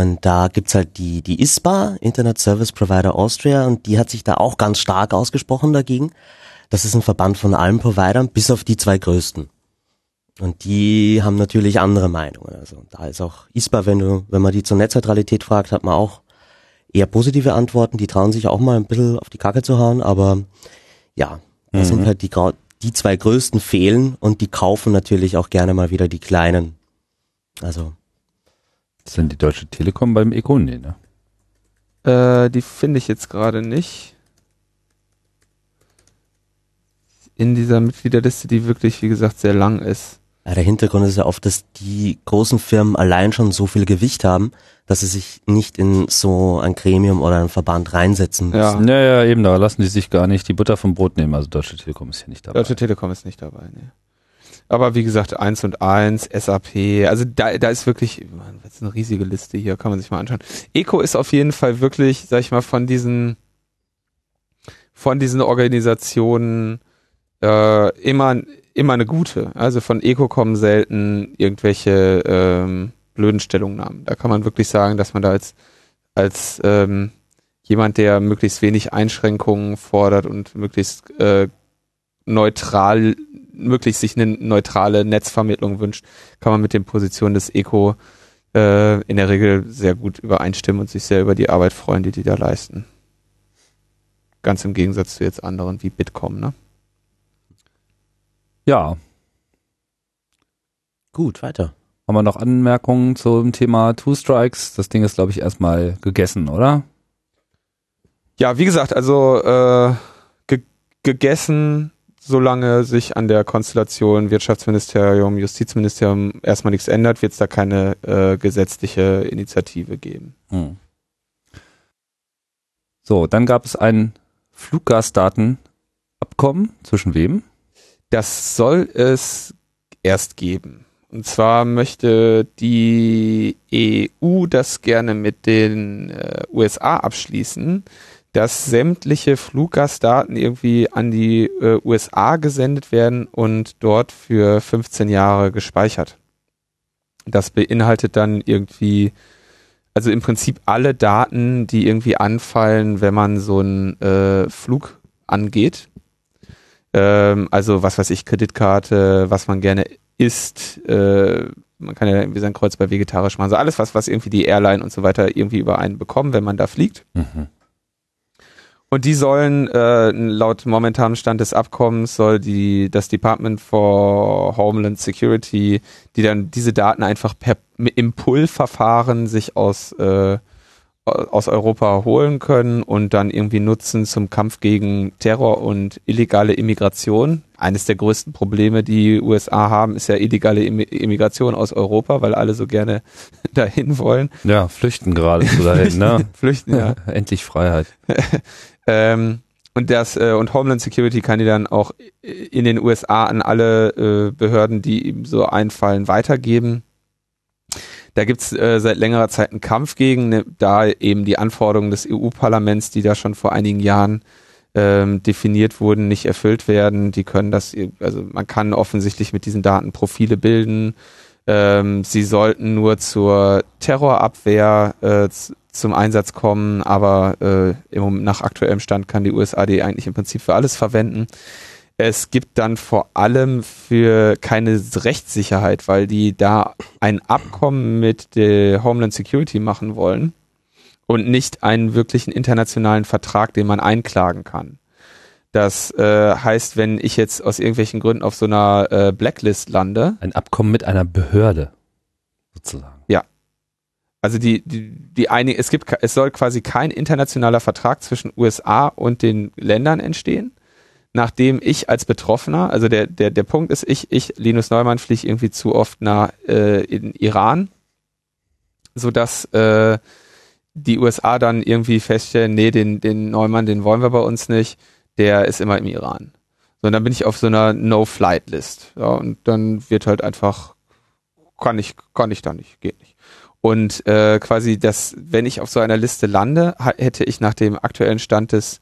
Und da gibt's halt die, die ISPA, Internet Service Provider Austria, und die hat sich da auch ganz stark ausgesprochen dagegen. Das ist ein Verband von allen Providern, bis auf die zwei größten. Und die haben natürlich andere Meinungen. Also da ist auch ISPA, wenn du, wenn man die zur Netzneutralität fragt, hat man auch eher positive Antworten. Die trauen sich auch mal ein bisschen auf die Kacke zu hauen, aber ja, da Mhm. sind halt die, die zwei größten fehlen und die kaufen natürlich auch gerne mal wieder die kleinen. Also, Ist denn die Deutsche Telekom beim Eco? Nee, ne? Äh, die finde ich jetzt gerade nicht. In dieser Mitgliederliste, die wirklich, wie gesagt, sehr lang ist. ja, der Hintergrund ist ja oft, dass die großen Firmen allein schon so viel Gewicht haben, dass sie sich nicht in so ein Gremium oder einen Verband reinsetzen müssen. Ja. Ja, ja, eben, da lassen die sich gar nicht die Butter vom Brot nehmen. Also Deutsche Telekom ist hier nicht dabei. Deutsche Telekom ist nicht dabei, ne. Aber wie gesagt, 1 und 1, SAP, also da, da ist wirklich, Mann, das ist eine riesige Liste hier, kann man sich mal anschauen. Eco ist auf jeden Fall wirklich, sag ich mal, von diesen, von diesen Organisationen äh, immer, immer eine gute. Also von Eco kommen selten irgendwelche ähm, blöden Stellungnahmen. Da kann man wirklich sagen, dass man da als, als ähm, jemand, der möglichst wenig Einschränkungen fordert und möglichst äh, neutral, möglichst sich eine neutrale Netzvermittlung wünscht, kann man mit den Positionen des Eco äh, in der Regel sehr gut übereinstimmen und sich sehr über die Arbeit freuen, die die da leisten. Ganz im Gegensatz zu jetzt anderen wie Bitkom, ne? Ja, Gut, weiter. haben wir noch Anmerkungen zum Thema Two Strikes? Das Ding ist, glaube ich, erstmal gegessen, oder? Ja, wie gesagt, also äh, ge gegessen, solange sich an der Konstellation Wirtschaftsministerium, Justizministerium erstmal nichts ändert, wird es da keine äh, gesetzliche Initiative geben. Hm. So, dann gab es ein Fluggastdatenabkommen zwischen wem? Das soll es erst geben. Und zwar möchte die EU das gerne mit den äh, USA abschließen, dass sämtliche Fluggastdaten irgendwie an die äh, USA gesendet werden und dort für 15 Jahre gespeichert. Das beinhaltet dann irgendwie, also im Prinzip alle Daten, die irgendwie anfallen, wenn man so einen äh, Flug angeht. Ähm, also was weiß ich, Kreditkarte, was man gerne isst, äh, man kann ja irgendwie sein Kreuz bei vegetarisch machen, so alles, was, was irgendwie die Airline und so weiter irgendwie über einen bekommen, wenn man da fliegt. Mhm. Und die sollen, äh, laut momentanem Stand des Abkommens, soll die, das Department for Homeland Security, die dann diese Daten einfach per im Pull-Verfahren sich aus, äh, aus Europa holen können und dann irgendwie nutzen zum Kampf gegen Terror und illegale Immigration. Eines der größten Probleme, die USA haben, ist ja illegale Immi- Immigration aus Europa, weil alle so gerne dahin wollen. Ja, flüchten gerade so dahin, ne? Flüchten, ja. Endlich Freiheit. Ähm, und das äh, und Homeland Security kann die dann auch in den USA an alle äh, Behörden, die ihm so einfallen, weitergeben. Da gibt's äh, seit längerer Zeit einen Kampf gegen, ne, da eben die Anforderungen des EU-Parlaments, die da schon vor einigen Jahren ähm, definiert wurden, nicht erfüllt werden. Die können das, also man kann offensichtlich mit diesen Daten Profile bilden. Ähm, sie sollten nur zur Terrorabwehr äh, zum Einsatz kommen, aber äh, im, nach aktuellem Stand kann die USA die eigentlich im Prinzip für alles verwenden. Es gibt dann vor allem für keine Rechtssicherheit, weil die da ein Abkommen mit der Homeland Security machen wollen und nicht einen wirklichen internationalen Vertrag, den man einklagen kann. Das äh, heißt, wenn ich jetzt aus irgendwelchen Gründen auf so einer äh, Blacklist lande. Ein Abkommen mit einer Behörde, sozusagen. Also die, die, die eine, es gibt, es soll quasi kein internationaler Vertrag zwischen USA und den Ländern entstehen, nachdem ich als Betroffener, also der, der, der Punkt ist, ich, ich, Linus Neumann, fliege irgendwie zu oft nach äh, in Iran, sodass äh, die USA dann irgendwie feststellen, nee, den, den Neumann, den wollen wir bei uns nicht, der ist immer im Iran. So, und dann bin ich auf so einer No-Flight-List. Ja, und dann wird halt einfach, kann ich, kann ich da nicht, geht nicht. Und äh, quasi das, wenn ich auf so einer Liste lande, hätte ich nach dem aktuellen Stand des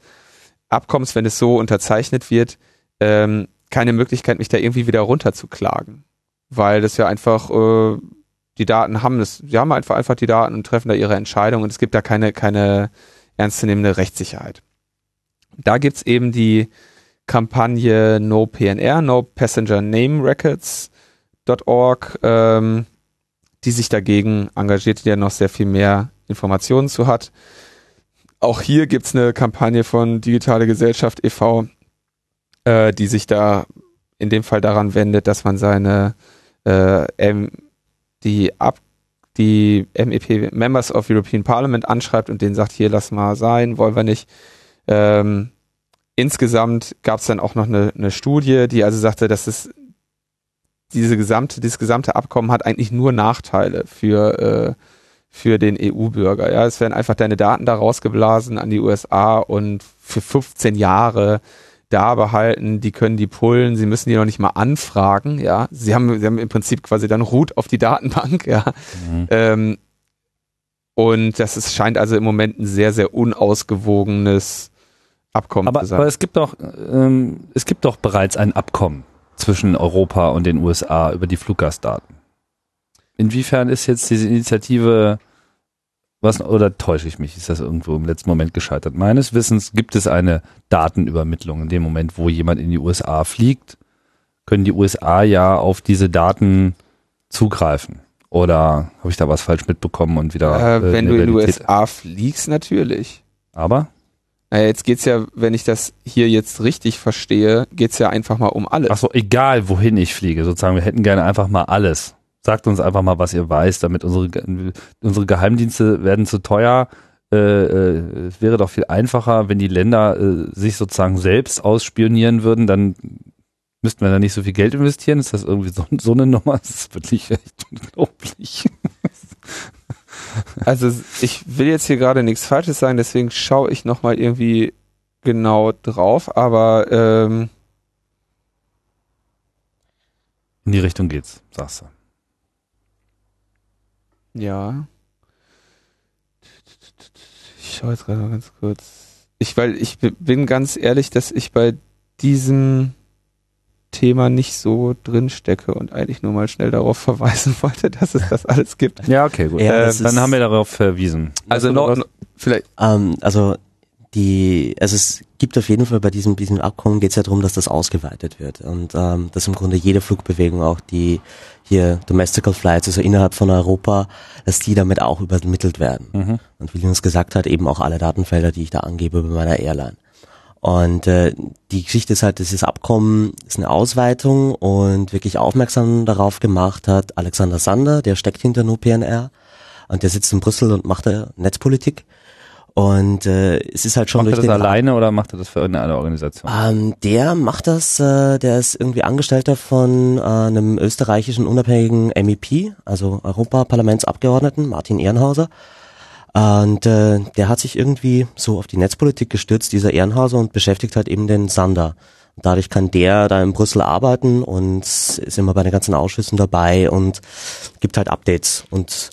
Abkommens, wenn es so unterzeichnet wird, ähm, keine Möglichkeit, mich da irgendwie wieder runterzuklagen. Weil das ja einfach äh, die Daten haben das, sie haben einfach einfach die Daten und treffen da ihre Entscheidung und es gibt da keine, keine ernstzunehmende Rechtssicherheit. Da gibt's eben die Kampagne No PNR, No Passenger Name Records.org, ähm, die sich dagegen engagiert, die ja noch sehr viel mehr Informationen zu hat. Auch hier gibt's eine Kampagne von Digitale Gesellschaft e.V., äh, die sich da in dem Fall daran wendet, dass man seine äh, die ab die MEP Members of European Parliament anschreibt und denen sagt, hier lass mal sein, wollen wir nicht. Ähm, insgesamt gab es dann auch noch eine, eine Studie, die also sagte, dass es diese gesamte, dieses gesamte Abkommen hat eigentlich nur Nachteile für, äh, für den EU-Bürger. Ja, es werden einfach deine Daten da rausgeblasen an die USA und für 15 Jahre da behalten, die können die pullen, sie müssen die noch nicht mal anfragen, ja. Sie haben, sie haben im Prinzip quasi dann Root auf die Datenbank, ja. Mhm. Ähm, und das ist, scheint also im Moment ein sehr, sehr unausgewogenes Abkommen aber, zu sein. Aber es gibt doch, ähm, es gibt doch bereits ein Abkommen zwischen Europa und den USA über die Fluggastdaten. Inwiefern ist jetzt diese Initiative was, oder täusche ich mich? Ist das irgendwo im letzten Moment gescheitert? Meines Wissens gibt es eine Datenübermittlung. In dem Moment, wo jemand in die USA fliegt, können die USA ja auf diese Daten zugreifen. Oder habe ich da was falsch mitbekommen und wieder. Äh, wenn du in die USA fliegst, natürlich. Aber? Naja, jetzt geht's ja, wenn ich das hier jetzt richtig verstehe, geht's ja einfach mal um alles. Ach so, egal wohin ich fliege, sozusagen. Wir hätten gerne einfach mal alles. Sagt uns einfach mal, was ihr weiß, damit unsere, unsere Geheimdienste werden zu teuer. Äh, äh, es wäre doch viel einfacher, wenn die Länder äh, sich sozusagen selbst ausspionieren würden, dann müssten wir da nicht so viel Geld investieren. Ist das irgendwie so, so eine Nummer? Das ist wirklich echt unglaublich. Also ich will jetzt hier gerade nichts Falsches sagen, deswegen schaue ich nochmal irgendwie genau drauf, aber ähm in die Richtung geht's, sagst du. Ja. Ich schaue jetzt gerade mal ganz kurz. Ich, weil ich bin ganz ehrlich, dass ich bei diesem Thema nicht so drin stecke und eigentlich nur mal schnell darauf verweisen wollte, dass es das alles gibt. Ja, okay, gut. Ja, äh, dann haben wir darauf verwiesen. Also noch, vielleicht. Ähm, also die, also es gibt auf jeden Fall bei diesem, diesem Abkommen geht es ja darum, dass das ausgeweitet wird und ähm, dass im Grunde jede Flugbewegung, auch die hier Domestical Flights, also innerhalb von Europa, dass die damit auch übermittelt werden. Mhm. Und wie Linus gesagt hat, eben auch alle Datenfelder, die ich da angebe bei meiner Airline. Und äh, die Geschichte ist halt, dieses Abkommen ist eine Ausweitung und wirklich aufmerksam darauf gemacht hat Alexander Sander, der steckt hinter NoPNR und der sitzt in Brüssel und macht da Netzpolitik. Und äh, es ist halt schon macht durch er das alleine oder macht er das für irgendeine Organisation? Ähm, der macht das, äh, der ist irgendwie Angestellter von äh, einem österreichischen unabhängigen MEP, also Europaparlamentsabgeordneten, Martin Ehrenhauser. Und äh, der hat sich irgendwie so auf die Netzpolitik gestürzt, dieser Ehrenhauser, und beschäftigt halt eben den Sander. Dadurch kann der da in Brüssel arbeiten und ist immer bei den ganzen Ausschüssen dabei und gibt halt Updates. Und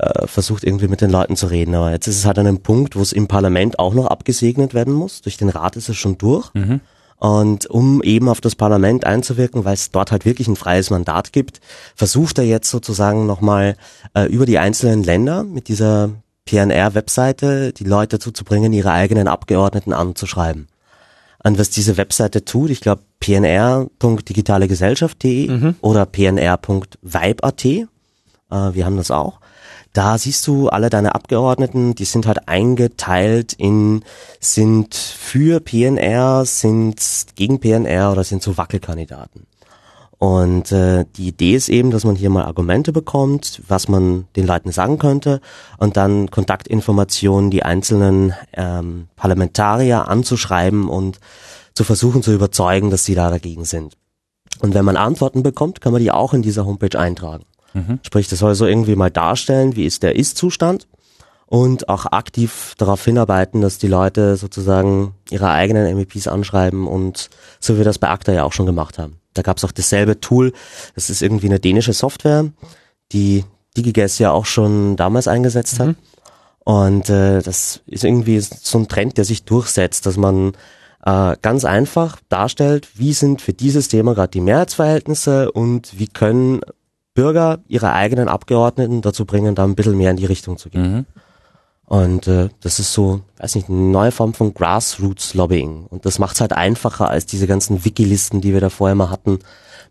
äh, versucht irgendwie mit den Leuten zu reden. Aber jetzt ist es halt an einem Punkt, wo es im Parlament auch noch abgesegnet werden muss. Durch den Rat ist es schon durch. Mhm. Und um eben auf das Parlament einzuwirken, weil es dort halt wirklich ein freies Mandat gibt, versucht er jetzt sozusagen nochmal äh, über die einzelnen Länder mit dieser PNR-Webseite die Leute dazu zu bringen, ihre eigenen Abgeordneten anzuschreiben. Und was diese Webseite tut, ich glaube pnr.digitalegesellschaft.de Mhm. oder pnr.vibe.at, äh, wir haben das auch. Da siehst du alle deine Abgeordneten, die sind halt eingeteilt in, sind für PNR, sind gegen PNR oder sind so Wackelkandidaten. Und äh, die Idee ist eben, dass man hier mal Argumente bekommt, was man den Leuten sagen könnte und dann Kontaktinformationen, die einzelnen ähm, Parlamentarier anzuschreiben und zu versuchen zu überzeugen, dass sie da dagegen sind. Und wenn man Antworten bekommt, kann man die auch in dieser Homepage eintragen. Sprich, das soll so irgendwie mal darstellen, wie ist der Ist-Zustand und auch aktiv darauf hinarbeiten, dass die Leute sozusagen ihre eigenen MEPs anschreiben und so wie wir das bei ACTA ja auch schon gemacht haben. Da gab es auch dasselbe Tool, das ist irgendwie eine dänische Software, die DigiGuess ja auch schon damals eingesetzt hat. Und äh, das ist irgendwie so ein Trend, der sich durchsetzt, dass man äh, ganz einfach darstellt, wie sind für dieses Thema gerade die Mehrheitsverhältnisse und wie können Bürger ihre eigenen Abgeordneten dazu bringen, da ein bisschen mehr in die Richtung zu gehen. Mhm. Und äh, das ist so, weiß nicht, eine neue Form von Grassroots-Lobbying. Und das macht es halt einfacher als diese ganzen Wiki-Listen, die wir da vorher mal hatten,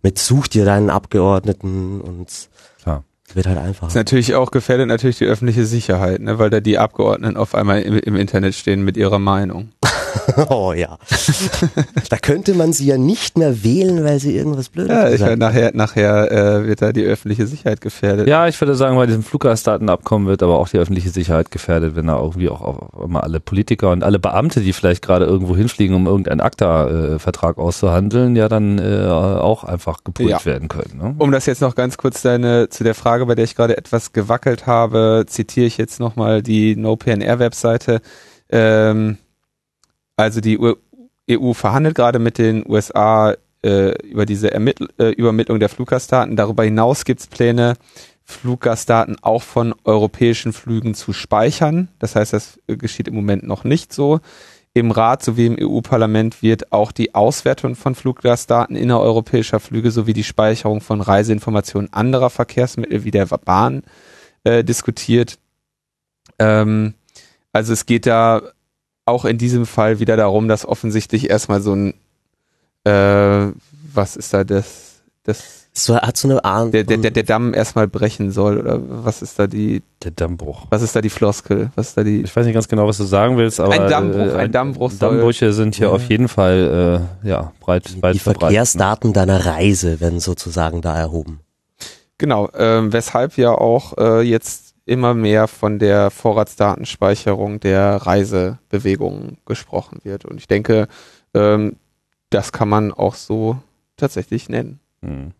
mit such dir deinen Abgeordneten und Klar. wird halt ist einfacher. natürlich auch gefährdet natürlich die öffentliche Sicherheit, ne, weil da die Abgeordneten auf einmal im, im Internet stehen mit ihrer Meinung. oh ja. da könnte man sie ja nicht mehr wählen, weil sie irgendwas Blödes Ja, ich meine, nachher, nachher äh, wird da die öffentliche Sicherheit gefährdet. Ja, ich würde sagen, bei diesem Fluggastdatenabkommen wird aber auch die öffentliche Sicherheit gefährdet, wenn da irgendwie auch auf immer alle Politiker und alle Beamte, die vielleicht gerade irgendwo hinfliegen, um irgendeinen ACTA-Vertrag auszuhandeln, ja dann äh, auch einfach geprüft Ja. werden können. Ne? Um das jetzt noch ganz kurz deine, zu der Frage, bei der ich gerade etwas gewackelt habe, zitiere ich jetzt nochmal die NoPNR-Webseite. Ähm, also die EU verhandelt gerade mit den USA äh, über diese Ermittl äh, Übermittlung der Fluggastdaten. Darüber hinaus gibt es Pläne, Fluggastdaten auch von europäischen Flügen zu speichern. Das heißt, das äh, geschieht im Moment noch nicht so. Im Rat sowie im EU-Parlament wird auch die Auswertung von Fluggastdaten innereuropäischer Flüge sowie die Speicherung von Reiseinformationen anderer Verkehrsmittel wie der Bahn äh, diskutiert. Ähm, also es geht da auch in diesem Fall wieder darum, dass offensichtlich erstmal so ein, äh, was ist da das, das So, hat so eine Art. der, der, der, der Damm erstmal brechen soll oder was ist da die, Der Dammbruch. was ist da die Floskel? Was ist da die? Ich weiß nicht ganz genau, was du sagen willst, aber Ein Dammbruch, äh, ein Dammbruch soll- Dammbrüche sind hier Ja. auf jeden Fall äh, ja breit, breit die verbreitet. Verkehrsdaten deiner Reise werden sozusagen da erhoben. Genau, ähm, weshalb ja auch äh, jetzt immer mehr von der Vorratsdatenspeicherung der Reisebewegungen gesprochen wird. Und ich denke, ähm, das kann man auch so tatsächlich nennen. Hm.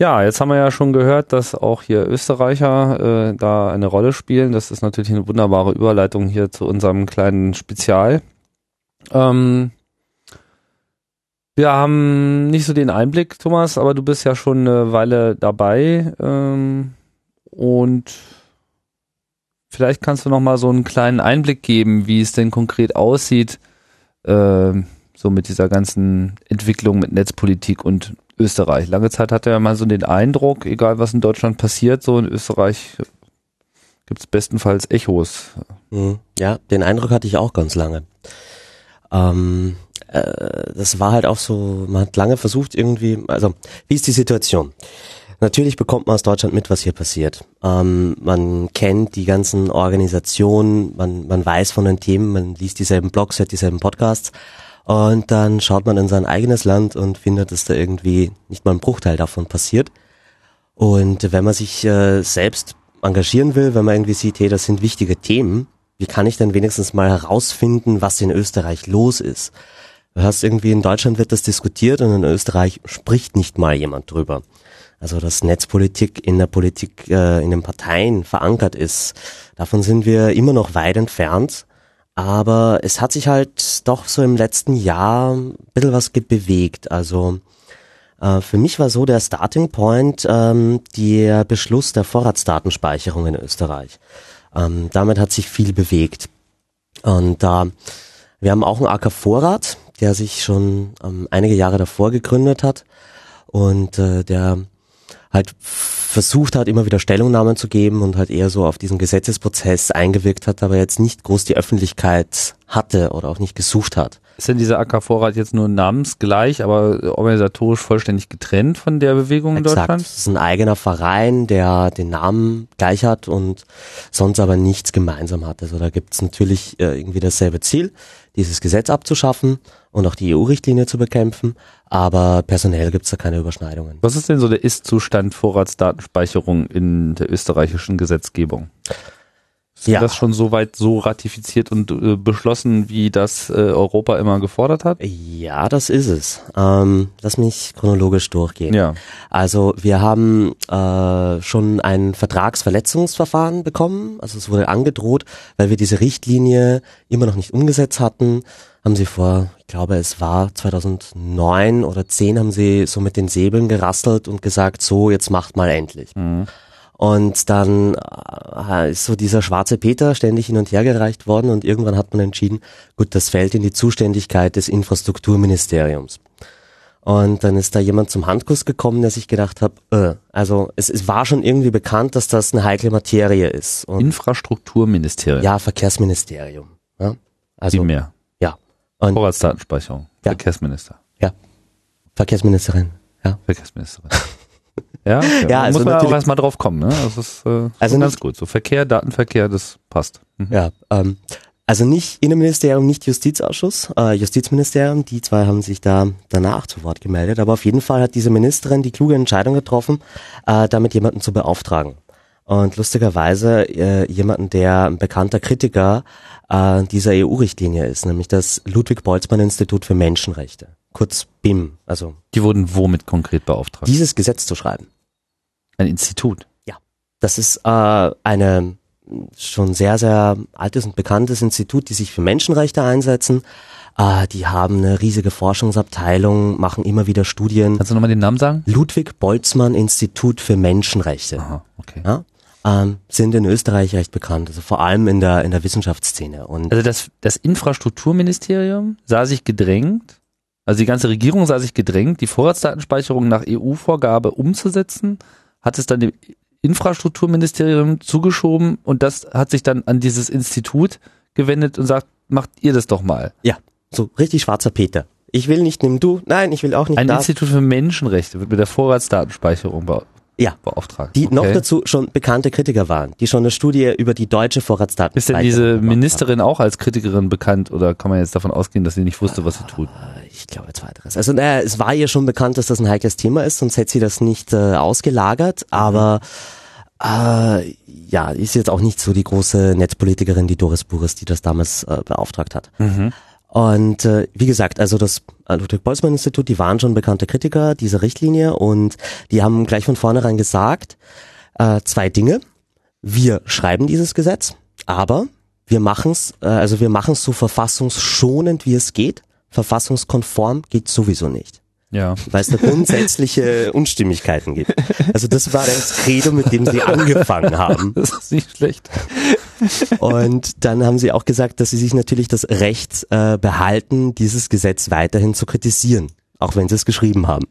Ja, jetzt haben wir ja schon gehört, dass auch hier Österreicher äh, da eine Rolle spielen. Das ist natürlich eine wunderbare Überleitung hier zu unserem kleinen Spezial. Ähm, wir haben nicht so den Einblick, Thomas, aber du bist ja schon eine Weile dabei ähm, und vielleicht kannst du noch mal so einen kleinen Einblick geben, wie es denn konkret aussieht, ähm, so mit dieser ganzen Entwicklung mit Netzpolitik und Österreich. Lange Zeit hatte er mal so den Eindruck, egal was in Deutschland passiert, so in Österreich gibt es bestenfalls Echos. Mhm. Ja, den Eindruck hatte ich auch ganz lange. Ähm, äh, das war halt auch so, man hat lange versucht irgendwie, also wie ist die Situation? Natürlich bekommt man aus Deutschland mit, was hier passiert. Ähm, man kennt die ganzen Organisationen, man, man weiß von den Themen, man liest dieselben Blogs, hört dieselben Podcasts und dann schaut man in sein eigenes Land und findet, dass da irgendwie nicht mal ein Bruchteil davon passiert. Und wenn man sich äh, selbst engagieren will, wenn man irgendwie sieht, hey, das sind wichtige Themen, wie kann ich denn wenigstens mal herausfinden, was in Österreich los ist? Du hast irgendwie in Deutschland wird das diskutiert und in Österreich spricht nicht mal jemand drüber. Also dass Netzpolitik in der Politik, äh, in den Parteien verankert ist, davon sind wir immer noch weit entfernt. Aber es hat sich halt doch so im letzten Jahr ein bisschen was bewegt. Also Äh, für mich war so der Starting Point ähm, der Beschluss der Vorratsdatenspeicherung in Österreich. Ähm, damit hat sich viel bewegt. Und äh, wir haben auch einen AK-Vorrat, der sich schon ähm, einige Jahre davor gegründet hat und äh, der halt versucht hat, immer wieder Stellungnahmen zu geben und halt eher so auf diesen Gesetzesprozess eingewirkt hat, aber jetzt nicht groß die Öffentlichkeit hatte oder auch nicht gesucht hat. Ist denn dieser AK-Vorrat jetzt nur namensgleich, aber organisatorisch vollständig getrennt von der Bewegung in Exakt. Deutschland? Das ist ein eigener Verein, der den Namen gleich hat und sonst aber nichts gemeinsam hat. Also da gibt's natürlich äh, irgendwie dasselbe Ziel, dieses Gesetz abzuschaffen und auch die EU-Richtlinie zu bekämpfen, aber personell gibt's da keine Überschneidungen. Was ist denn so der Ist-Zustand Vorratsdatenspeicherung in der österreichischen Gesetzgebung? Ist Ja. das schon soweit so ratifiziert und äh, beschlossen, wie das äh, Europa immer gefordert hat? Ja, das ist es. Ähm, lass mich chronologisch durchgehen. Ja. Also wir haben äh, schon ein Vertragsverletzungsverfahren bekommen. Also es wurde angedroht, weil wir diese Richtlinie immer noch nicht umgesetzt hatten. Haben sie vor, ich glaube es war 2009 oder 10, haben sie so mit den Säbeln gerasselt und gesagt, so jetzt macht mal endlich. Und dann äh, ist so dieser schwarze Peter ständig hin und her gereicht worden und irgendwann hat man entschieden, gut, das fällt in die Zuständigkeit des Infrastrukturministeriums. Und dann ist da jemand zum Handkuss gekommen, der sich gedacht hat, äh, also es, es war schon irgendwie bekannt, dass das eine heikle Materie ist. Und, Infrastrukturministerium. ja, Verkehrsministerium. Ja? Also Wie mehr? ja. Und Vorratsdatenspeicherung. Ja. Verkehrsminister. ja. Verkehrsministerin. Ja. Verkehrsministerin. Ja, okay. Ja, also muss man auch erstmal drauf kommen. Ne? Das ist äh, Also ganz gut. So Verkehr, Datenverkehr, das passt. Mhm. Ja, ähm, also nicht Innenministerium, nicht Justizausschuss, äh, Justizministerium, die zwei haben sich da danach zu Wort gemeldet, aber auf jeden Fall hat diese Ministerin die kluge Entscheidung getroffen, äh, damit jemanden zu beauftragen. Und lustigerweise äh, jemanden, der ein bekannter Kritiker äh, dieser EU-Richtlinie ist, nämlich das Ludwig-Boltzmann-Institut für Menschenrechte, kurz BIM, also Die wurden womit konkret beauftragt? dieses Gesetz zu schreiben. Ein Institut. Das ist äh, eine schon sehr, sehr altes und bekanntes Institut, die sich für Menschenrechte einsetzen. Äh, die haben eine riesige Forschungsabteilung, machen immer wieder Studien. Kannst du nochmal den Namen sagen? Ludwig Boltzmann Institut für Menschenrechte. Aha, okay. Ja? Ähm, sind in Österreich recht bekannt, also vor allem in der, in der Wissenschaftsszene. Und Also das, das Infrastrukturministerium sah sich gedrängt, also die ganze Regierung sah sich gedrängt, die Vorratsdatenspeicherung nach EU-Vorgabe umzusetzen, hat es dann dem Infrastrukturministerium zugeschoben und das hat sich dann an dieses Institut gewendet und sagt, macht ihr das doch mal. ja, so richtig schwarzer Peter. Ich will nicht, nimm du. Nein, ich will auch nicht Ein das. Institut für Menschenrechte wird mit der Vorratsdatenspeicherung Ja. beauftragt. Die noch Okay. dazu schon bekannte Kritiker waren, die schon eine Studie über die deutsche Vorratsdatenspeicherung Ist denn diese. Ministerin auch als Kritikerin bekannt oder kann man jetzt davon ausgehen, dass sie nicht wusste, was sie tut? Ich glaube zweiteres. Also naja, es war ihr schon bekannt, dass das ein heikles Thema ist, sonst hätte sie das nicht äh, ausgelagert. Aber äh, ja, ist jetzt auch nicht so die große Netzpolitikerin, die Doris Buris, die das damals äh, beauftragt hat. Und äh, wie gesagt, also das äh, Ludwig-Boltzmann-Institut, die waren schon bekannte Kritiker dieser Richtlinie und die haben gleich von vornherein gesagt, äh, zwei Dinge. Wir schreiben dieses Gesetz, aber wir machen's, äh, also wir machen's so verfassungsschonend, wie es geht. Verfassungskonform geht sowieso nicht, Ja. weil es da grundsätzliche Unstimmigkeiten gibt. Also das war das Credo, mit dem sie angefangen haben. Das ist nicht schlecht. Und dann haben sie auch gesagt, dass sie sich natürlich das Recht äh, behalten, dieses Gesetz weiterhin zu kritisieren, auch wenn sie es geschrieben haben.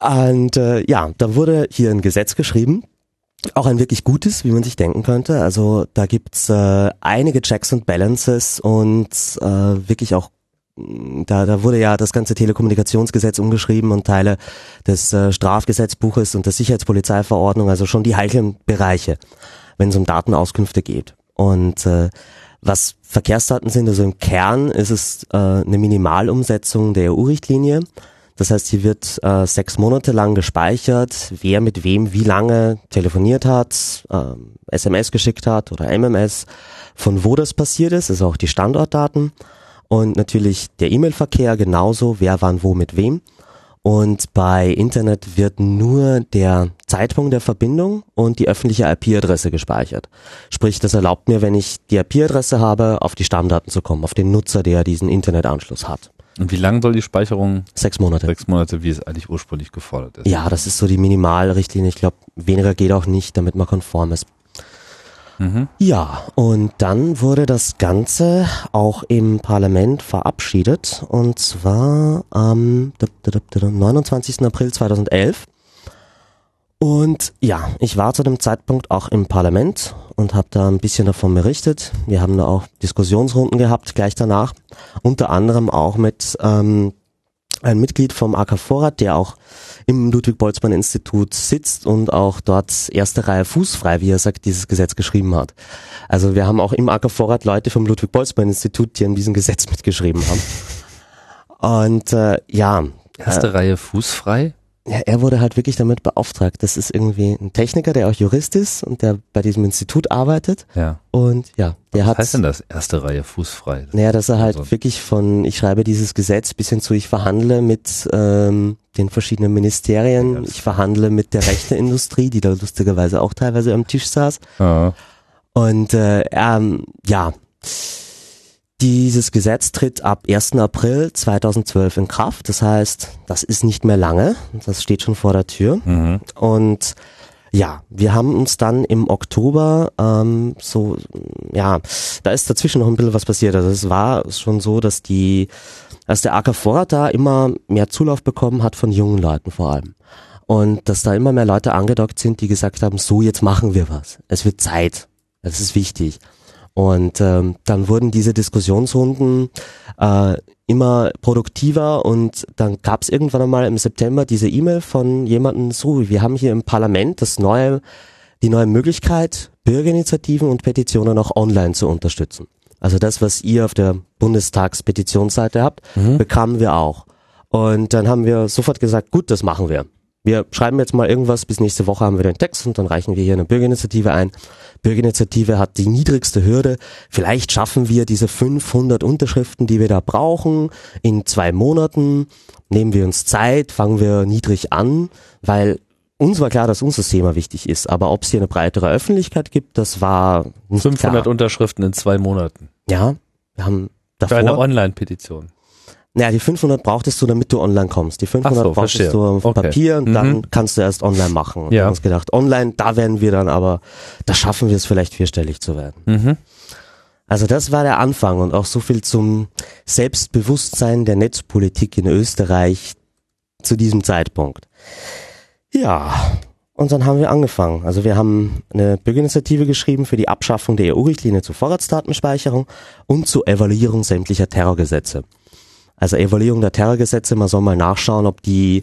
Und äh, ja, da wurde hier ein Gesetz geschrieben, auch ein wirklich gutes, wie man sich denken könnte. Also da gibt's äh, einige Checks und Balances und äh, wirklich auch da, da wurde ja das ganze Telekommunikationsgesetz umgeschrieben und Teile des äh, Strafgesetzbuches und der Sicherheitspolizeiverordnung, also schon die heiklen Bereiche, wenn es um Datenauskünfte geht. Und äh, was Verkehrsdaten sind, also im Kern ist es äh, eine Minimalumsetzung der EU-Richtlinie. Das heißt, hier wird äh, sechs Monate lang gespeichert, wer mit wem wie lange telefoniert hat, ähm, SMS geschickt hat oder MMS, von wo das passiert ist, also auch die Standortdaten und natürlich der E-Mail-Verkehr genauso, wer wann wo mit wem. Und bei Internet wird nur der Zeitpunkt der Verbindung und die öffentliche IP-Adresse gespeichert. Sprich, das erlaubt mir, wenn ich die IP-Adresse habe, auf die Stammdaten zu kommen, auf den Nutzer, der diesen Internetanschluss hat. Und wie lang soll die Speicherung? Sechs Monate. Sechs Monate, wie es eigentlich ursprünglich gefordert ist. Ja, das ist so die Minimalrichtlinie. Ich glaube, weniger geht auch nicht, damit man konform ist. Ja, und dann wurde das Ganze auch im Parlament verabschiedet und zwar am 29. April 2011. Und ja, ich war zu dem Zeitpunkt auch im Parlament und habe da ein bisschen davon berichtet. Wir haben da auch Diskussionsrunden gehabt gleich danach, unter anderem auch mit ähm, ein Mitglied vom AK Vorrat, der auch im Ludwig-Boltzmann-Institut sitzt und auch dort erste Reihe fußfrei, wie er sagt, dieses Gesetz geschrieben hat. Also wir haben auch im AK Vorrat Leute vom Ludwig-Boltzmann-Institut, die an diesem Gesetz mitgeschrieben haben. Und äh, ja. Erste äh, Reihe fußfrei? Ja, er wurde halt wirklich damit beauftragt. Das ist irgendwie ein Techniker, der auch Jurist ist und der bei diesem Institut arbeitet. Ja. Und ja, der Was hat. Was heißt denn das? Erste Reihe fußfrei? Das naja, dass er halt so wirklich von, ich schreibe dieses Gesetz bis hin zu, ich verhandle mit ähm, den verschiedenen Ministerien, ja, ich verhandle mit der Rechteindustrie, die da lustigerweise auch teilweise am Tisch saß. Ja. Und äh, ähm, ja. Dieses Gesetz tritt ab 1. April 2012 in Kraft. Das heißt, das ist nicht mehr lange. Das steht schon vor der Tür. Mhm. Und ja, wir haben uns dann im Oktober ähm, so, ja, da ist dazwischen noch ein bisschen was passiert. Also es war schon so, dass die, dass der AK da immer mehr Zulauf bekommen hat von jungen Leuten vor allem. Und dass da immer mehr Leute angedockt sind, die gesagt haben, so jetzt machen wir was. Es wird Zeit. Das ist wichtig. Und ähm, dann wurden diese Diskussionsrunden äh, immer produktiver und dann gab es irgendwann einmal im September diese E-Mail von jemandem, so, wir haben hier im Parlament das neue, die neue Möglichkeit, Bürgerinitiativen und Petitionen auch online zu unterstützen. Also das, was ihr auf der Bundestagspetitionsseite habt, mhm. bekamen wir auch. Und dann haben wir sofort gesagt, gut, das machen wir. Wir schreiben jetzt mal irgendwas, bis nächste Woche haben wir den Text und dann reichen wir hier eine Bürgerinitiative ein. Bürgerinitiative hat die niedrigste Hürde. Vielleicht schaffen wir diese 500 Unterschriften, die wir da brauchen, in zwei Monaten. Nehmen wir uns Zeit, fangen wir niedrig an, weil uns war klar, dass uns das Thema wichtig ist. Aber ob es hier eine breitere Öffentlichkeit gibt, das war nicht 500 klar. Unterschriften in zwei Monaten. Ja, wir haben davor... Für eine Online-Petition. Naja, die 500 brauchtest du, damit du online kommst. Die 500 so, brauchtest verstehe. du auf Okay. Papier und Mhm. dann kannst du erst online machen. Und Ja. wir haben uns gedacht, online, da werden wir dann aber, da schaffen wir es vielleicht vierstellig zu werden. Mhm. Also das war der Anfang und auch so viel zum Selbstbewusstsein der Netzpolitik in Österreich zu diesem Zeitpunkt. Ja, und dann haben wir angefangen. Also wir haben eine Bürgerinitiative geschrieben für die Abschaffung der EU-Richtlinie zur Vorratsdatenspeicherung und zur Evaluierung sämtlicher Terrorgesetze. Also Evaluierung der Terrorgesetze, man soll mal nachschauen, ob die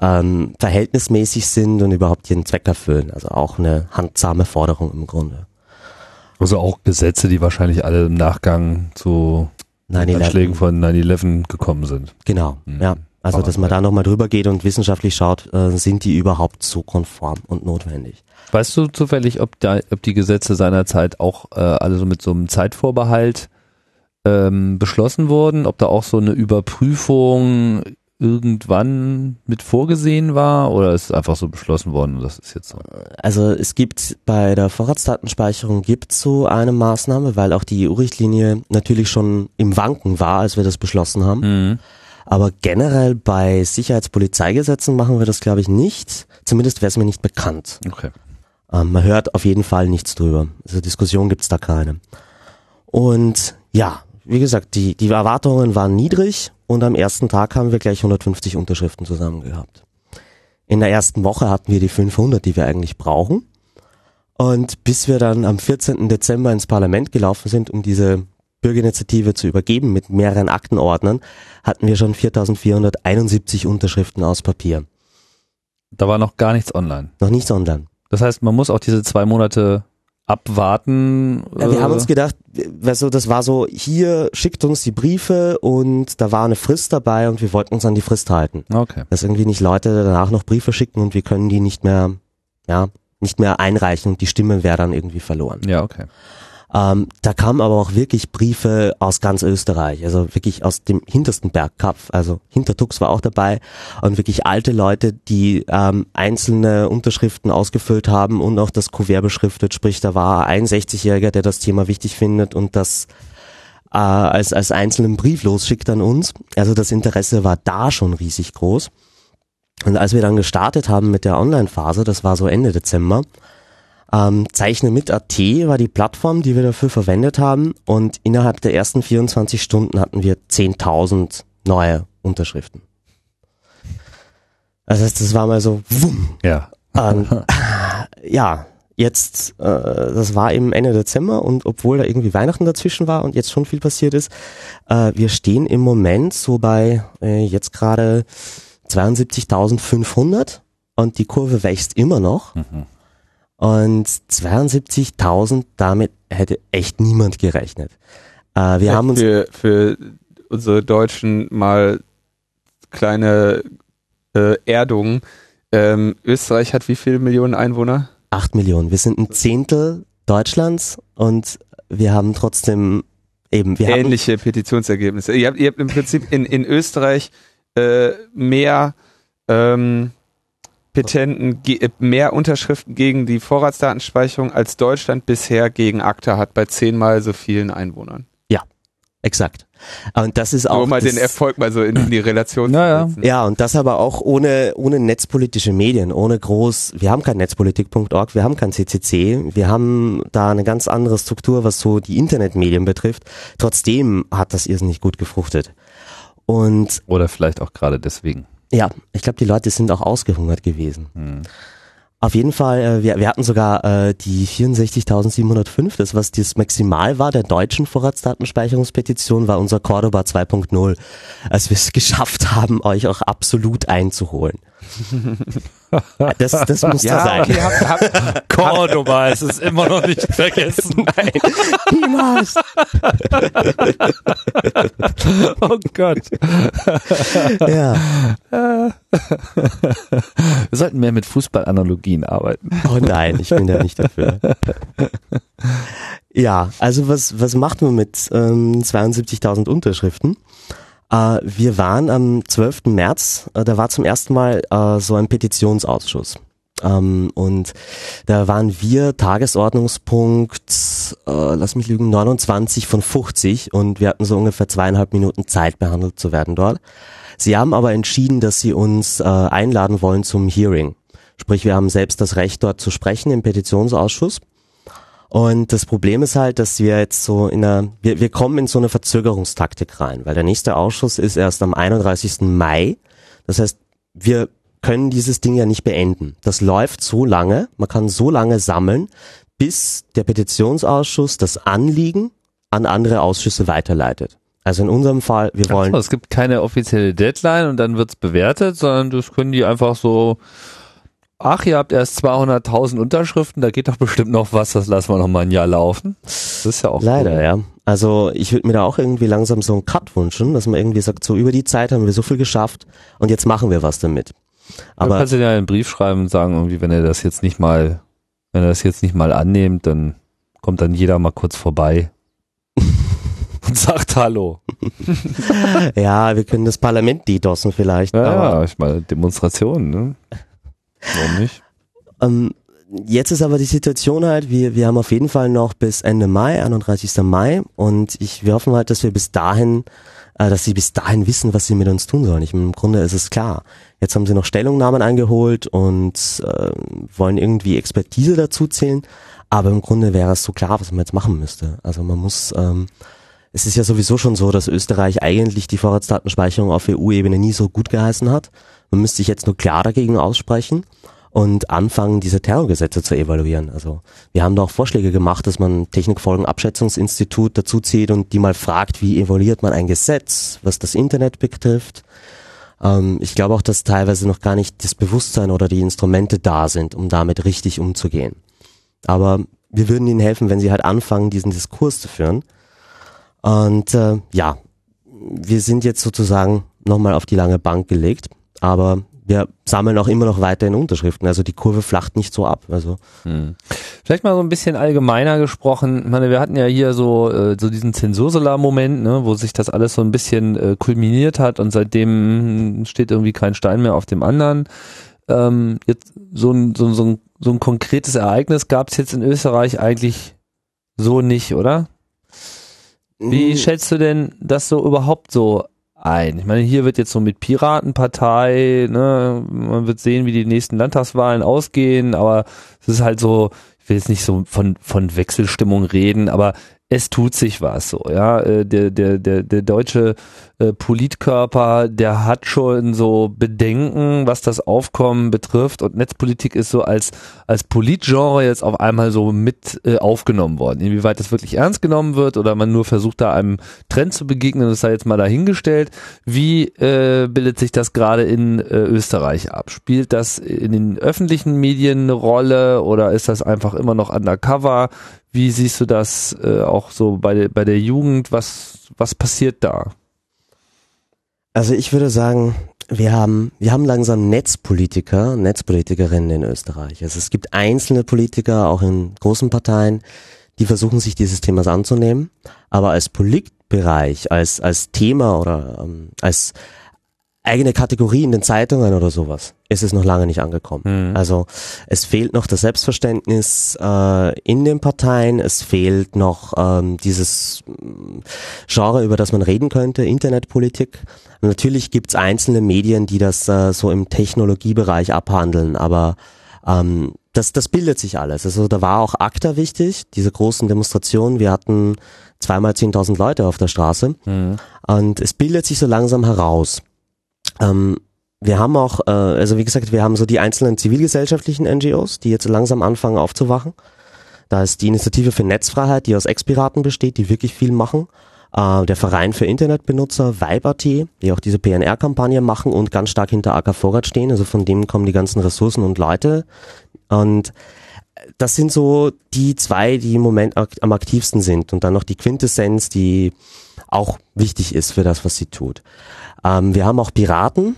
ähm, verhältnismäßig sind und überhaupt ihren Zweck erfüllen. Also auch eine handsame Forderung im Grunde. Also auch Gesetze, die wahrscheinlich alle im Nachgang zu 9/11. Anschlägen von 9-11 gekommen sind. Genau, Mhm. ja. Also, Aber dass man da nochmal drüber geht und wissenschaftlich schaut, äh, sind die überhaupt so konform und notwendig? Weißt du zufällig, ob, da, ob die Gesetze seinerzeit auch äh, alle so mit so einem Zeitvorbehalt ähm, beschlossen wurden? Ob da auch so eine Überprüfung irgendwann mit vorgesehen war oder ist es einfach so beschlossen worden und das ist jetzt so? Also es gibt bei der Vorratsdatenspeicherung gibt so eine Maßnahme, weil auch die EU-Richtlinie natürlich schon im Wanken war, als wir das beschlossen haben. Mhm. Aber generell bei Sicherheitspolizeigesetzen machen wir das, glaube ich, nicht. Zumindest wäre es mir nicht bekannt. Okay. Ähm, man hört auf jeden Fall nichts drüber. Also Diskussion gibt's da keine. Und ja, wie gesagt, die, die Erwartungen waren niedrig und am ersten Tag haben wir gleich 150 Unterschriften zusammen gehabt. In der ersten Woche hatten wir die 500, die wir eigentlich brauchen. Und bis wir dann am 14. Dezember ins Parlament gelaufen sind, um diese Bürgerinitiative zu übergeben mit mehreren Aktenordnern, hatten wir schon 4471 Unterschriften aus Papier. Da war noch gar nichts online. Noch nichts online. Das heißt, man muss auch diese zwei Monate abwarten. Ja, wir äh, haben uns gedacht, weißt du, das war so, hier schickt uns die Briefe und da war eine Frist dabei und wir wollten uns an die Frist halten. Okay. Dass irgendwie nicht Leute danach noch Briefe schicken und wir können die nicht mehr, ja, nicht mehr einreichen und die Stimme wäre dann irgendwie verloren. Ja, okay. Ähm, da kamen aber auch wirklich Briefe aus ganz Österreich, also wirklich aus dem hintersten Bergkopf, also Hintertux war auch dabei und wirklich alte Leute, die ähm, einzelne Unterschriften ausgefüllt haben und auch das Kuvert beschriftet, sprich da war ein 60-Jähriger, der das Thema wichtig findet und das äh, als, als einzelnen Brief losschickt an uns. Also das Interesse war da schon riesig groß. Und als wir dann gestartet haben mit der Online-Phase, das war so Ende Dezember, ähm, Zeichne mit AT war die Plattform, die wir dafür verwendet haben und innerhalb der ersten 24 Stunden hatten wir 10.000 neue Unterschriften. Also das, das war mal so, wumm. Ja. Ähm, ja, jetzt, äh, das war eben Ende Dezember und obwohl da irgendwie Weihnachten dazwischen war und jetzt schon viel passiert ist, äh, wir stehen im Moment so bei äh, jetzt gerade 72.500 und die Kurve wächst immer noch. Mhm. Und 72.000, damit hätte echt niemand gerechnet. Äh, wir Ja, haben uns für, für unsere Deutschen mal kleine äh, Erdung. Ähm, Österreich hat wie viele Millionen Einwohner? acht Millionen. Wir sind ein Zehntel Deutschlands und wir haben trotzdem eben, wir haben, Ähnliche Petitionsergebnisse. Ihr habt, ihr habt im Prinzip in, in Österreich äh, mehr ähm, Petenten, äh, mehr Unterschriften gegen die Vorratsdatenspeicherung als Deutschland bisher gegen ACTA hat bei zehnmal so vielen Einwohnern. exakt. Und das ist auch Nur mal den Erfolg mal so in, in die Relation Naja. zu setzen. Ja, und das aber auch ohne, ohne netzpolitische Medien, ohne groß, wir haben kein netzpolitik.org, wir haben kein CCC, wir haben da eine ganz andere Struktur, was so die Internetmedien betrifft. Trotzdem hat das irrsinnig gut gefruchtet. Und Oder vielleicht auch gerade deswegen. Ja, ich glaube, die Leute sind auch ausgehungert gewesen. Hm. Auf jeden Fall, äh, wir, wir hatten sogar äh, die 64.705, das was das Maximal war der deutschen Vorratsdatenspeicherungspetition, war unser Cordoba 2.0, als wir es geschafft haben, euch auch absolut einzuholen. Das, das muss Ja, sein. okay, habt, habt, Cordoba, es ist immer noch nicht vergessen. Nein, niemals. Oh Gott. Ja. Wir sollten mehr mit Fußballanalogien arbeiten. Oh nein, ich bin da nicht dafür. Ja, also was, was macht man mit ähm, 72.000 Unterschriften? Äh, wir waren am 12. März, äh, da war zum ersten Mal äh, so ein Petitionsausschuss. Ähm, und da waren wir Tagesordnungspunkt, äh, lass mich lügen, 29 von 50 und wir hatten so ungefähr zweieinhalb Minuten Zeit behandelt zu werden dort. Sie haben aber entschieden, dass sie uns äh, einladen wollen zum Hearing. Sprich, wir haben selbst das Recht, dort zu sprechen im Petitionsausschuss. Und das Problem ist halt, dass wir jetzt so in einer, wir, wir kommen in so eine Verzögerungstaktik rein, weil der nächste Ausschuss ist erst am 31. Mai. Das heißt, wir können dieses Ding ja nicht beenden. Das läuft so lange, man kann so lange sammeln, bis der Petitionsausschuss das Anliegen an andere Ausschüsse weiterleitet. Also in unserem Fall, wir wollen so, es gibt keine offizielle Deadline und dann wird's bewertet, sondern das können die einfach so, ach, ihr habt erst 200.000 Unterschriften, da geht doch bestimmt noch was, das lassen wir noch mal ein Jahr laufen. Das ist ja auch Leider, cool. ja. Also ich würde mir da auch irgendwie langsam so einen Cut wünschen, dass man irgendwie sagt, so über die Zeit haben wir so viel geschafft und jetzt machen wir was damit. Aber Aber kannst du dir einen Brief schreiben und sagen, irgendwie, wenn er das jetzt nicht mal, wenn er das jetzt nicht mal annimmt, dann kommt dann jeder mal kurz vorbei und sagt Hallo. ja, wir können das Parlament DDoSen vielleicht. Ja, ja ich meine, Demonstrationen, ne? Warum nicht? ähm, jetzt ist aber die Situation halt, wir, wir haben auf jeden Fall noch bis Ende Mai, 31. Mai und ich, wir hoffen halt, dass wir bis dahin, äh, dass sie bis dahin wissen, was sie mit uns tun sollen. Ich im Grunde ist es klar. Jetzt haben sie noch Stellungnahmen eingeholt und äh, wollen irgendwie Expertise dazu zählen, aber im Grunde wäre es so klar, was man jetzt machen müsste. Also man muss, ähm, es ist ja sowieso schon so, dass Österreich eigentlich die Vorratsdatenspeicherung auf EU-Ebene nie so gut geheißen hat. Man müsste sich jetzt nur klar dagegen aussprechen und anfangen, diese Terrorgesetze zu evaluieren. Also wir haben da auch Vorschläge gemacht, dass man Technikfolgenabschätzungsinstitut dazu zieht und die mal fragt, wie evaluiert man ein Gesetz, was das Internet betrifft. Ähm, ich glaube auch, dass teilweise noch gar nicht das Bewusstsein oder die Instrumente da sind, um damit richtig umzugehen. Aber wir würden ihnen helfen, wenn sie halt anfangen, diesen Diskurs zu führen. Und äh, ja, wir sind jetzt sozusagen nochmal auf die lange Bank gelegt, aber wir sammeln auch immer noch weiterhin Unterschriften. Also die Kurve flacht nicht so ab. Also Hm. Vielleicht mal so ein bisschen allgemeiner gesprochen. Ich meine, wir hatten ja hier so, äh, so diesen Zensursula-Moment, ne, wo sich das alles so ein bisschen äh, kulminiert hat und seitdem steht irgendwie kein Stein mehr auf dem anderen. Ähm, jetzt so ein, so, so, ein, so ein konkretes Ereignis gab es jetzt in Österreich eigentlich so nicht, oder? Wie schätzt du denn das so überhaupt so ein? Ich meine, hier wird jetzt so mit Piratenpartei, ne, man wird sehen, wie die nächsten Landtagswahlen ausgehen, aber es ist halt so, ich will jetzt nicht so von, von Wechselstimmung reden, aber es tut sich was so, ja. Äh, der, der, der, der deutsche äh, Politkörper, der hat schon so Bedenken, was das Aufkommen betrifft und Netzpolitik ist so als, als Politgenre jetzt auf einmal so mit äh, aufgenommen worden. Inwieweit das wirklich ernst genommen wird oder man nur versucht, da einem Trend zu begegnen, das sei jetzt mal dahingestellt. Wie äh, bildet sich das gerade in äh, Österreich ab? Spielt das in den öffentlichen Medien eine Rolle oder ist das einfach immer noch undercover? Wie siehst du das äh, auch so bei, der bei der Jugend? Was, was passiert da? Also ich würde sagen, wir haben, wir haben langsam Netzpolitiker, Netzpolitikerinnen in Österreich. Also es gibt einzelne Politiker, auch in großen Parteien, die versuchen sich dieses Themas anzunehmen. Aber als Politbereich, als, als Thema oder ähm, als eigene Kategorie in den Zeitungen oder sowas ist es noch lange nicht angekommen. Mhm. Also es fehlt noch das Selbstverständnis äh, in den Parteien, es fehlt noch ähm, dieses mm, Genre, über das man reden könnte, Internetpolitik. Natürlich gibt's einzelne Medien, die das äh, so im Technologiebereich abhandeln, aber ähm, das, das bildet sich alles. Also da war auch ACTA wichtig, diese großen Demonstrationen. Wir hatten zweimal 10.000 Leute auf der Straße mhm. und es bildet sich so langsam heraus. Ähm, wir haben auch, äh, also wie gesagt, wir haben so die einzelnen zivilgesellschaftlichen NGOs, die jetzt langsam anfangen aufzuwachen. Da ist die Initiative für Netzfreiheit, die aus Ex-Piraten besteht, die wirklich viel machen. Äh, der Verein für Internetbenutzer, Vibe.at, die auch diese PNR-Kampagne machen und ganz stark hinter AK Vorrat stehen. Also von dem kommen die ganzen Ressourcen und Leute. Und das sind so die zwei, die im Moment am aktivsten sind. Und dann noch die Quintessenz, die auch wichtig ist für das, was sie tut. Ähm, wir haben auch Piraten.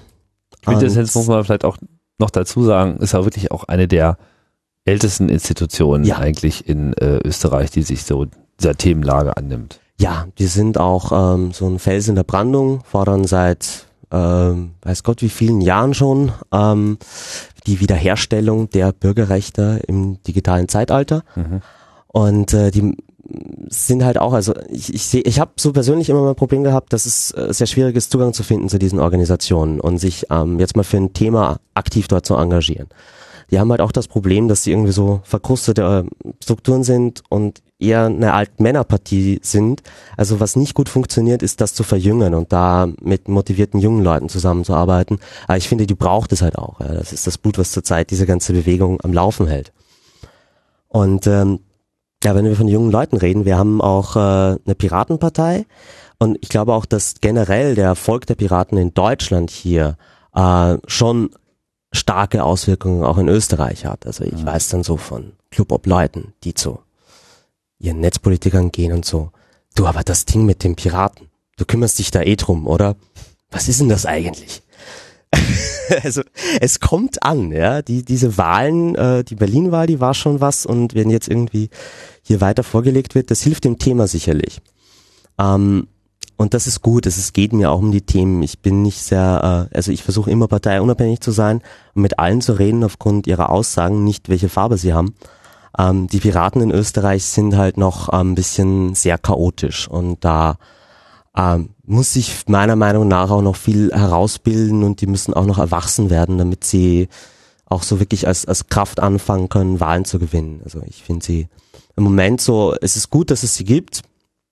Quintessenz muss man vielleicht auch noch dazu sagen, ist ja wirklich auch eine der ältesten Institutionen ja. eigentlich in äh, Österreich, die sich so dieser Themenlage annimmt. Ja, die sind auch ähm, so ein Fels in der Brandung, fordern seit ähm, weiß Gott wie vielen Jahren schon ähm, die Wiederherstellung der Bürgerrechte im digitalen Zeitalter. Mhm. Und äh, die sind halt auch, also ich, ich sehe, ich habe so persönlich immer mal ein Problem gehabt, dass es äh, sehr schwierig ist, Zugang zu finden zu diesen Organisationen und sich ähm, jetzt mal für ein Thema aktiv dort zu engagieren. Die haben halt auch das Problem, dass sie irgendwie so verkrustete äh, Strukturen sind und eher eine Altmännerpartie sind. Also was nicht gut funktioniert, ist das zu verjüngen und da mit motivierten jungen Leuten zusammenzuarbeiten. Aber ich finde, die braucht es halt auch. Ja. Das ist das Blut, was zurzeit diese ganze Bewegung am Laufen hält. Und ähm, ja, wenn wir von jungen Leuten reden, wir haben auch äh, eine Piratenpartei und ich glaube auch, dass generell der Erfolg der Piraten in Deutschland hier äh, schon starke Auswirkungen auch in Österreich hat. Also ich ja. weiß dann so von Club-Ob-Leuten, die zu ihren Netzpolitikern gehen und so. Du, aber das Ding mit den Piraten, du kümmerst dich da eh drum, oder? Was ist denn das eigentlich? also es kommt an, ja. Die, diese Wahlen, äh, die Berlin-Wahl, die war schon was und wenn jetzt irgendwie hier weiter vorgelegt wird, das hilft dem Thema sicherlich. Ähm, und das ist gut, es geht mir auch um die Themen. Ich bin nicht sehr, äh, also ich versuche immer parteiunabhängig zu sein und mit allen zu reden aufgrund ihrer Aussagen, nicht welche Farbe sie haben. Ähm, die Piraten in Österreich sind halt noch ein bisschen sehr chaotisch und da ähm, muss sich meiner Meinung nach auch noch viel herausbilden und die müssen auch noch erwachsen werden, damit sie auch so wirklich als, als Kraft anfangen können, Wahlen zu gewinnen. Also ich finde sie im Moment so, es ist gut, dass es sie gibt,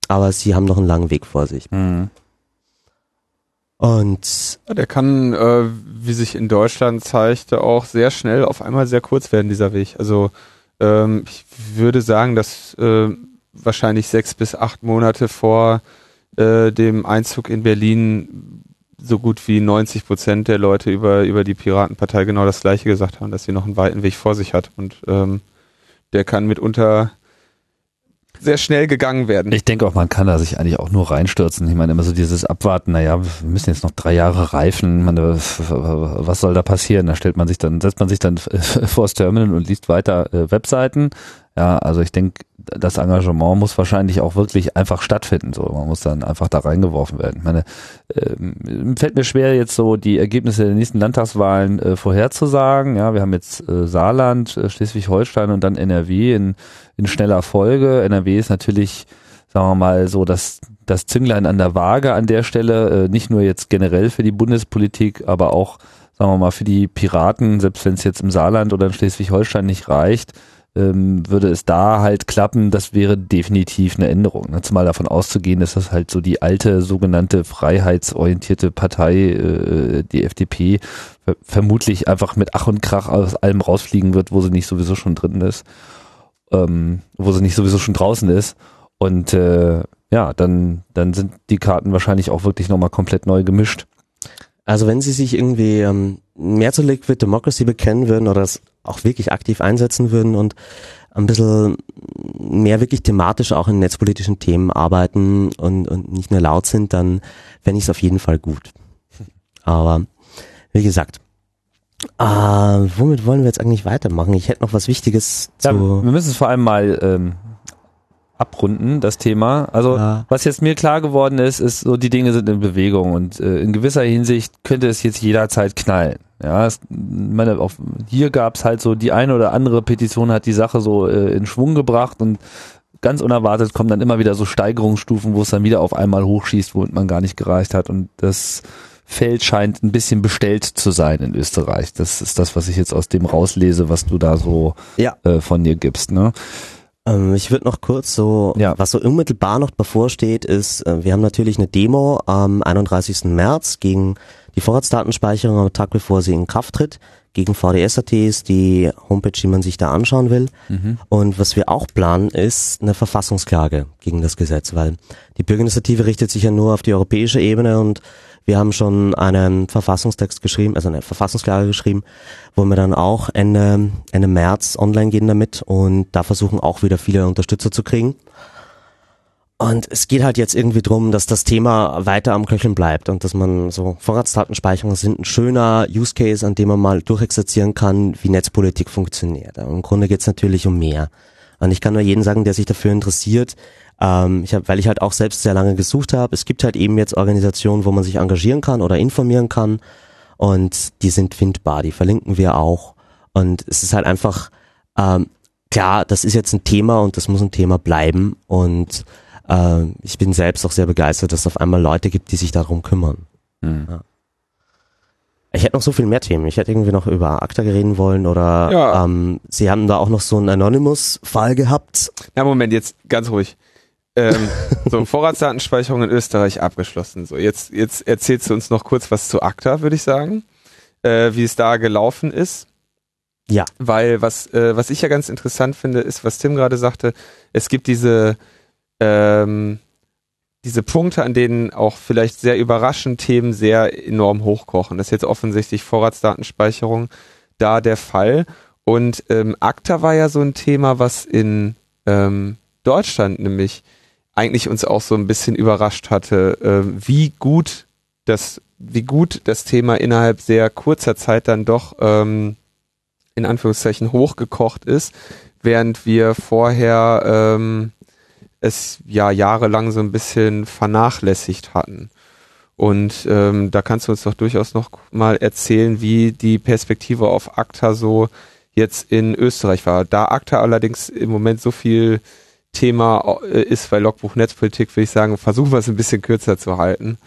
aber sie haben noch einen langen Weg vor sich. Mhm. Und ja, der kann, äh, wie sich in Deutschland zeigte, auch sehr schnell auf einmal sehr kurz werden, dieser Weg. Also ähm, ich würde sagen, dass äh, wahrscheinlich sechs bis acht Monate vor äh, dem Einzug in Berlin so gut wie 90 Prozent der Leute über, über die Piratenpartei genau das Gleiche gesagt haben, dass sie noch einen weiten Weg vor sich hat. Und ähm, der kann mitunter sehr schnell gegangen werden. Ich denke auch, man kann da sich eigentlich auch nur reinstürzen. Ich meine, immer so dieses Abwarten, naja, wir müssen jetzt noch drei Jahre reifen. Meine, was soll da passieren? Da stellt man sich dann, setzt man sich dann vor das Terminal und liest weiter äh, Webseiten. Ja, also ich denke, das Engagement muss wahrscheinlich auch wirklich einfach stattfinden. So, man muss dann einfach da reingeworfen werden. Ich meine, äh, fällt mir schwer, jetzt so die Ergebnisse der nächsten Landtagswahlen äh, vorherzusagen. Ja, wir haben jetzt äh, Saarland, äh, Schleswig-Holstein und dann NRW in, in schneller Folge. NRW ist natürlich sagen wir mal, so das, das Zünglein an der Waage an der Stelle, äh, nicht nur jetzt generell für die Bundespolitik, aber auch, sagen wir mal, für die Piraten, selbst wenn es jetzt im Saarland oder in Schleswig-Holstein nicht reicht, ähm, würde es da halt klappen, das wäre definitiv eine Änderung. Ne? Zumal davon auszugehen, dass das halt so die alte sogenannte freiheitsorientierte Partei, äh, die FDP, ver vermutlich einfach mit Ach und Krach aus allem rausfliegen wird, wo sie nicht sowieso schon drin ist, ähm, wo sie nicht sowieso schon draußen ist. Und äh, ja, dann, dann sind die Karten wahrscheinlich auch wirklich nochmal komplett neu gemischt. Also wenn Sie sich irgendwie ähm, mehr zu Liquid Democracy bekennen würden oder es auch wirklich aktiv einsetzen würden und ein bisschen mehr wirklich thematisch auch in netzpolitischen Themen arbeiten und, und nicht nur laut sind, dann fände ich es auf jeden Fall gut. Aber wie gesagt, äh, womit wollen wir jetzt eigentlich weitermachen? Ich hätte noch was Wichtiges Ja, zu. wir müssen es vor allem mal ähm, abrunden, das Thema. Also Ja. was jetzt mir klar geworden ist, ist so, die Dinge sind in Bewegung und äh, in gewisser Hinsicht könnte es jetzt jederzeit knallen. Ja, es, meine, auf, hier gab es halt so die eine oder andere Petition hat die Sache so äh, in Schwung gebracht und ganz unerwartet kommen dann immer wieder so Steigerungsstufen, wo es dann wieder auf einmal hochschießt, womit man gar nicht gereicht hat und das Feld scheint ein bisschen bestellt zu sein in Österreich. Das ist das, was ich jetzt aus dem rauslese, was du da so Ja. äh, von dir gibst. Ne? Ähm, ich würde noch kurz so, Ja. was so unmittelbar noch bevorsteht, ist, äh, wir haben natürlich eine Demo am 31. März gegen die Vorratsdatenspeicherung am Tag bevor sie in Kraft tritt. Gegen VDS.at ist die Homepage, die man sich da anschauen will. Und was wir auch planen, ist eine Verfassungsklage gegen das Gesetz, weil die Bürgerinitiative richtet sich ja nur auf die europäische Ebene und wir haben schon einen Verfassungstext geschrieben, also eine Verfassungsklage geschrieben, wo wir dann auch Ende, Ende März online gehen damit und da versuchen auch wieder viele Unterstützer zu kriegen. Und es geht halt jetzt irgendwie drum, dass das Thema weiter am Köcheln bleibt und dass man so Vorratsdatenspeicherungen sind ein schöner Use Case, an dem man mal durchexerzieren kann, wie Netzpolitik funktioniert. Aber Im Grunde geht's natürlich um mehr. Und ich kann nur jeden sagen, der sich dafür interessiert, ähm, ich hab, weil ich halt auch selbst sehr lange gesucht habe, es gibt halt eben jetzt Organisationen, wo man sich engagieren kann oder informieren kann und die sind findbar, die verlinken wir auch. Und es ist halt einfach, ähm, klar, das ist jetzt ein Thema und das muss ein Thema bleiben und äh, ich bin selbst auch sehr begeistert, dass es auf einmal Leute gibt, die sich darum kümmern. Hm. Ich hätte noch so viel mehr Themen. Ich hätte irgendwie noch über ACTA reden wollen oder Ja. ähm, Sie haben da auch noch so einen Anonymous-Fall gehabt. Na Moment, jetzt ganz ruhig. Ähm, so, Vorratsdatenspeicherung in Österreich abgeschlossen. So, jetzt, jetzt erzählst du uns noch kurz was zu ACTA, würde ich sagen. Äh, wie es da gelaufen ist. Ja. Weil was, äh, was ich ja ganz interessant finde, ist, was Tim gerade sagte, es gibt diese, ähm, diese Punkte, an denen auch vielleicht sehr überraschend Themen sehr enorm hochkochen. Das ist jetzt offensichtlich Vorratsdatenspeicherung da der Fall. Und ähm, ACTA war ja so ein Thema, was in ähm, Deutschland nämlich eigentlich uns auch so ein bisschen überrascht hatte, äh, wie gut das, wie gut das Thema innerhalb sehr kurzer Zeit dann doch ähm, in Anführungszeichen hochgekocht ist, während wir vorher ähm, es ja jahrelang so ein bisschen vernachlässigt hatten. Und ähm, da kannst du uns doch durchaus noch mal erzählen, wie die Perspektive auf ACTA so jetzt in Österreich war. Da ACTA allerdings im Moment so viel Thema äh, ist bei Logbuch Netzpolitik, würde ich sagen, versuchen wir es ein bisschen kürzer zu halten.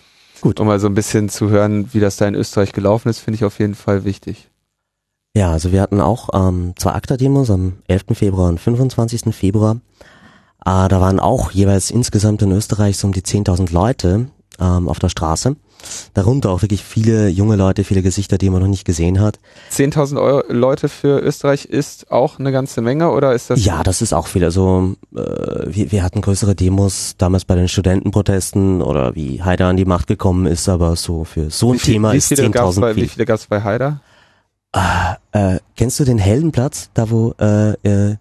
Gut. Um mal so ein bisschen zu hören, wie das da in Österreich gelaufen ist, finde ich auf jeden Fall wichtig. Ja, also wir hatten auch ähm, zwei ACTA-Demos am 11. Februar und 25. Februar. Äh, da waren auch jeweils insgesamt in Österreich so um die 10.000 Leute ähm, auf der Straße. Darunter auch wirklich viele junge Leute, viele Gesichter, die man noch nicht gesehen hat. 10.000 Euro Leute für Österreich ist auch eine ganze Menge oder ist das? Ja, das ist auch viel. Also äh, wir, wir hatten größere Demos damals bei den Studentenprotesten oder wie Haider an die Macht gekommen ist, aber so für so ein viel- Thema wie ist viele gab's 10.000 bei, Wie viel. viele gab es bei Haider? Äh, kennst du den Heldenplatz, da wo, äh, äh,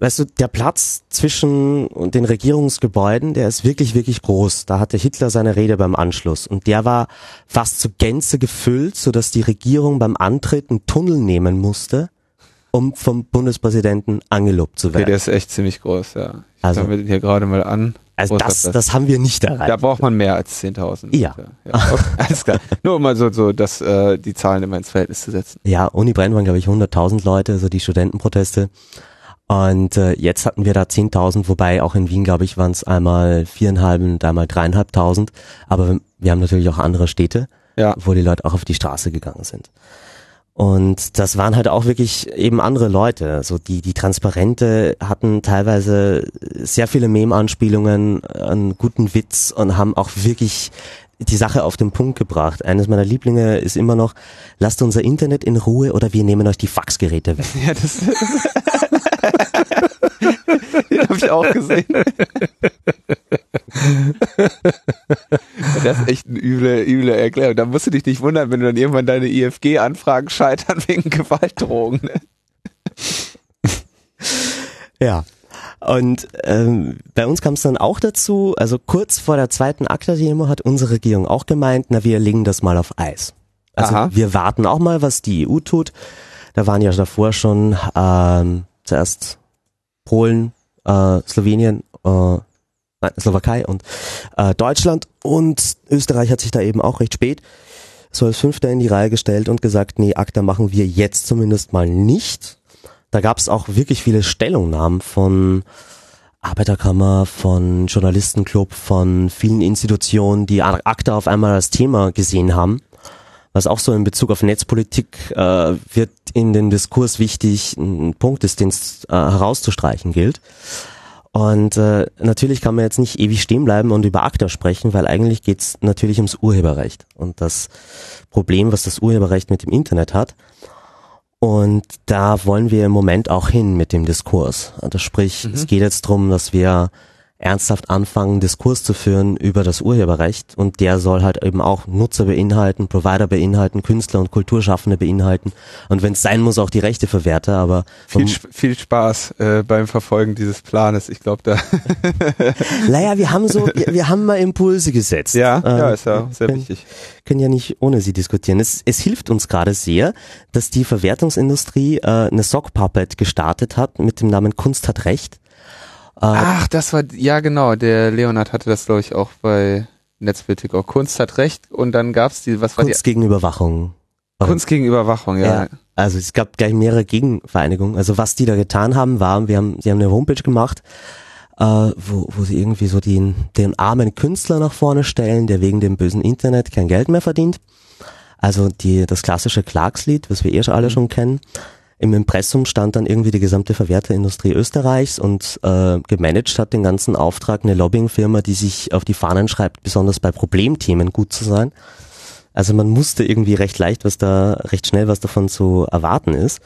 weißt du, der Platz zwischen den Regierungsgebäuden, der ist wirklich, wirklich groß. Da hatte Hitler seine Rede beim Anschluss und der war fast zur Gänze gefüllt, sodass die Regierung beim Antritt einen Tunnel nehmen musste, um vom Bundespräsidenten angelobt zu Okay, werden. der ist echt ziemlich groß, ja. Ich Also- wir den hier gerade mal an. also das, Platz. das haben wir nicht erreicht. Da braucht man mehr als 10.000. Ja. ja okay, alles klar. Nur um mal so, so dass, äh, die Zahlen immer ins Verhältnis zu setzen. Ja, Uni Brenn waren, glaube ich, 100.000 Leute, also die Studentenproteste. Und äh, jetzt hatten wir da 10.000, wobei auch in Wien, glaube ich, waren es einmal viereinhalb und einmal dreieinhalbtausend. Aber wir haben natürlich auch andere Städte, Ja. wo die Leute auch auf die Straße gegangen sind. Und das waren halt auch wirklich eben andere Leute. Also die, die Transparente hatten teilweise sehr viele Meme-Anspielungen, einen guten Witz und haben auch wirklich die Sache auf den Punkt gebracht. Eines meiner Lieblinge ist immer noch, lasst unser Internet in Ruhe oder wir nehmen euch die Faxgeräte weg. Ja, das. Den habe ich auch gesehen. das ist echt eine üble, üble Erklärung. Da musst du dich nicht wundern, wenn du dann irgendwann deine IFG-Anfragen scheitern wegen Gewaltdrohungen. Ne? Ja. Und ähm, bei uns kam es dann auch dazu, also kurz vor der zweiten ACTA-Demo hat unsere Regierung auch gemeint, na wir legen das mal auf Eis. Also Aha. wir warten auch mal, was die EU tut. Da waren ja davor schon ähm, zuerst Polen, äh, Slowenien, äh, nein, Slowakei und äh, Deutschland und Österreich hat sich da eben auch recht spät so als Fünfter in die Reihe gestellt und gesagt, nee, ACTA machen wir jetzt zumindest mal nicht. Da gab es auch wirklich viele Stellungnahmen von Arbeiterkammer, von Journalistenclub, von vielen Institutionen, die ACTA auf einmal als Thema gesehen haben. Was auch so in Bezug auf Netzpolitik äh, wird in den Diskurs wichtig, ein Punkt ist, den es äh, herauszustreichen gilt. Und äh, natürlich kann man jetzt nicht ewig stehen bleiben und über ACTA sprechen, weil eigentlich geht's natürlich ums Urheberrecht und das Problem, was das Urheberrecht mit dem Internet hat. Und da wollen wir im Moment auch hin mit dem Diskurs. Also sprich, Mhm. es geht jetzt drum, dass wir ernsthaft anfangen, Diskurs zu führen über das Urheberrecht und der soll halt eben auch Nutzer beinhalten, Provider beinhalten, Künstler und Kulturschaffende beinhalten und wenn es sein muss, auch die Rechteverwerter, aber Viel, viel Spaß äh, beim Verfolgen dieses Planes. Ich glaube, da. naja, wir haben so, wir, wir haben mal Impulse gesetzt. ja, ja, Ähm, ist ja sehr können- wichtig. können ja nicht ohne sie diskutieren. Es, es hilft uns gerade sehr, dass die Verwertungsindustrie äh, eine Sockpuppet gestartet hat mit dem Namen Kunst hat Recht. Äh, Ach, das war, ja genau, der Leonard hatte das, glaube ich, auch bei Netzpolitik auch. Kunst hat recht und dann gab's die, was war Kunst gegen Überwachung. die? Kunst gegen Überwachung, ja. Ja. Also es gab gleich mehrere Gegenvereinigungen. Also was die da getan haben, war, wir haben, sie haben eine Homepage gemacht, äh, wo, wo sie irgendwie so den, den armen Künstler nach vorne stellen, der wegen dem bösen Internet kein Geld mehr verdient. Also die, das klassische Klagslied, was wir eh schon alle schon kennen. Im Impressum stand dann irgendwie die gesamte Verwerterindustrie Österreichs und äh, gemanagt hat den ganzen Auftrag eine Lobbyingfirma, die sich auf die Fahnen schreibt, besonders bei Problemthemen gut zu sein. Also man musste irgendwie recht leicht was da, recht schnell was davon zu erwarten ist.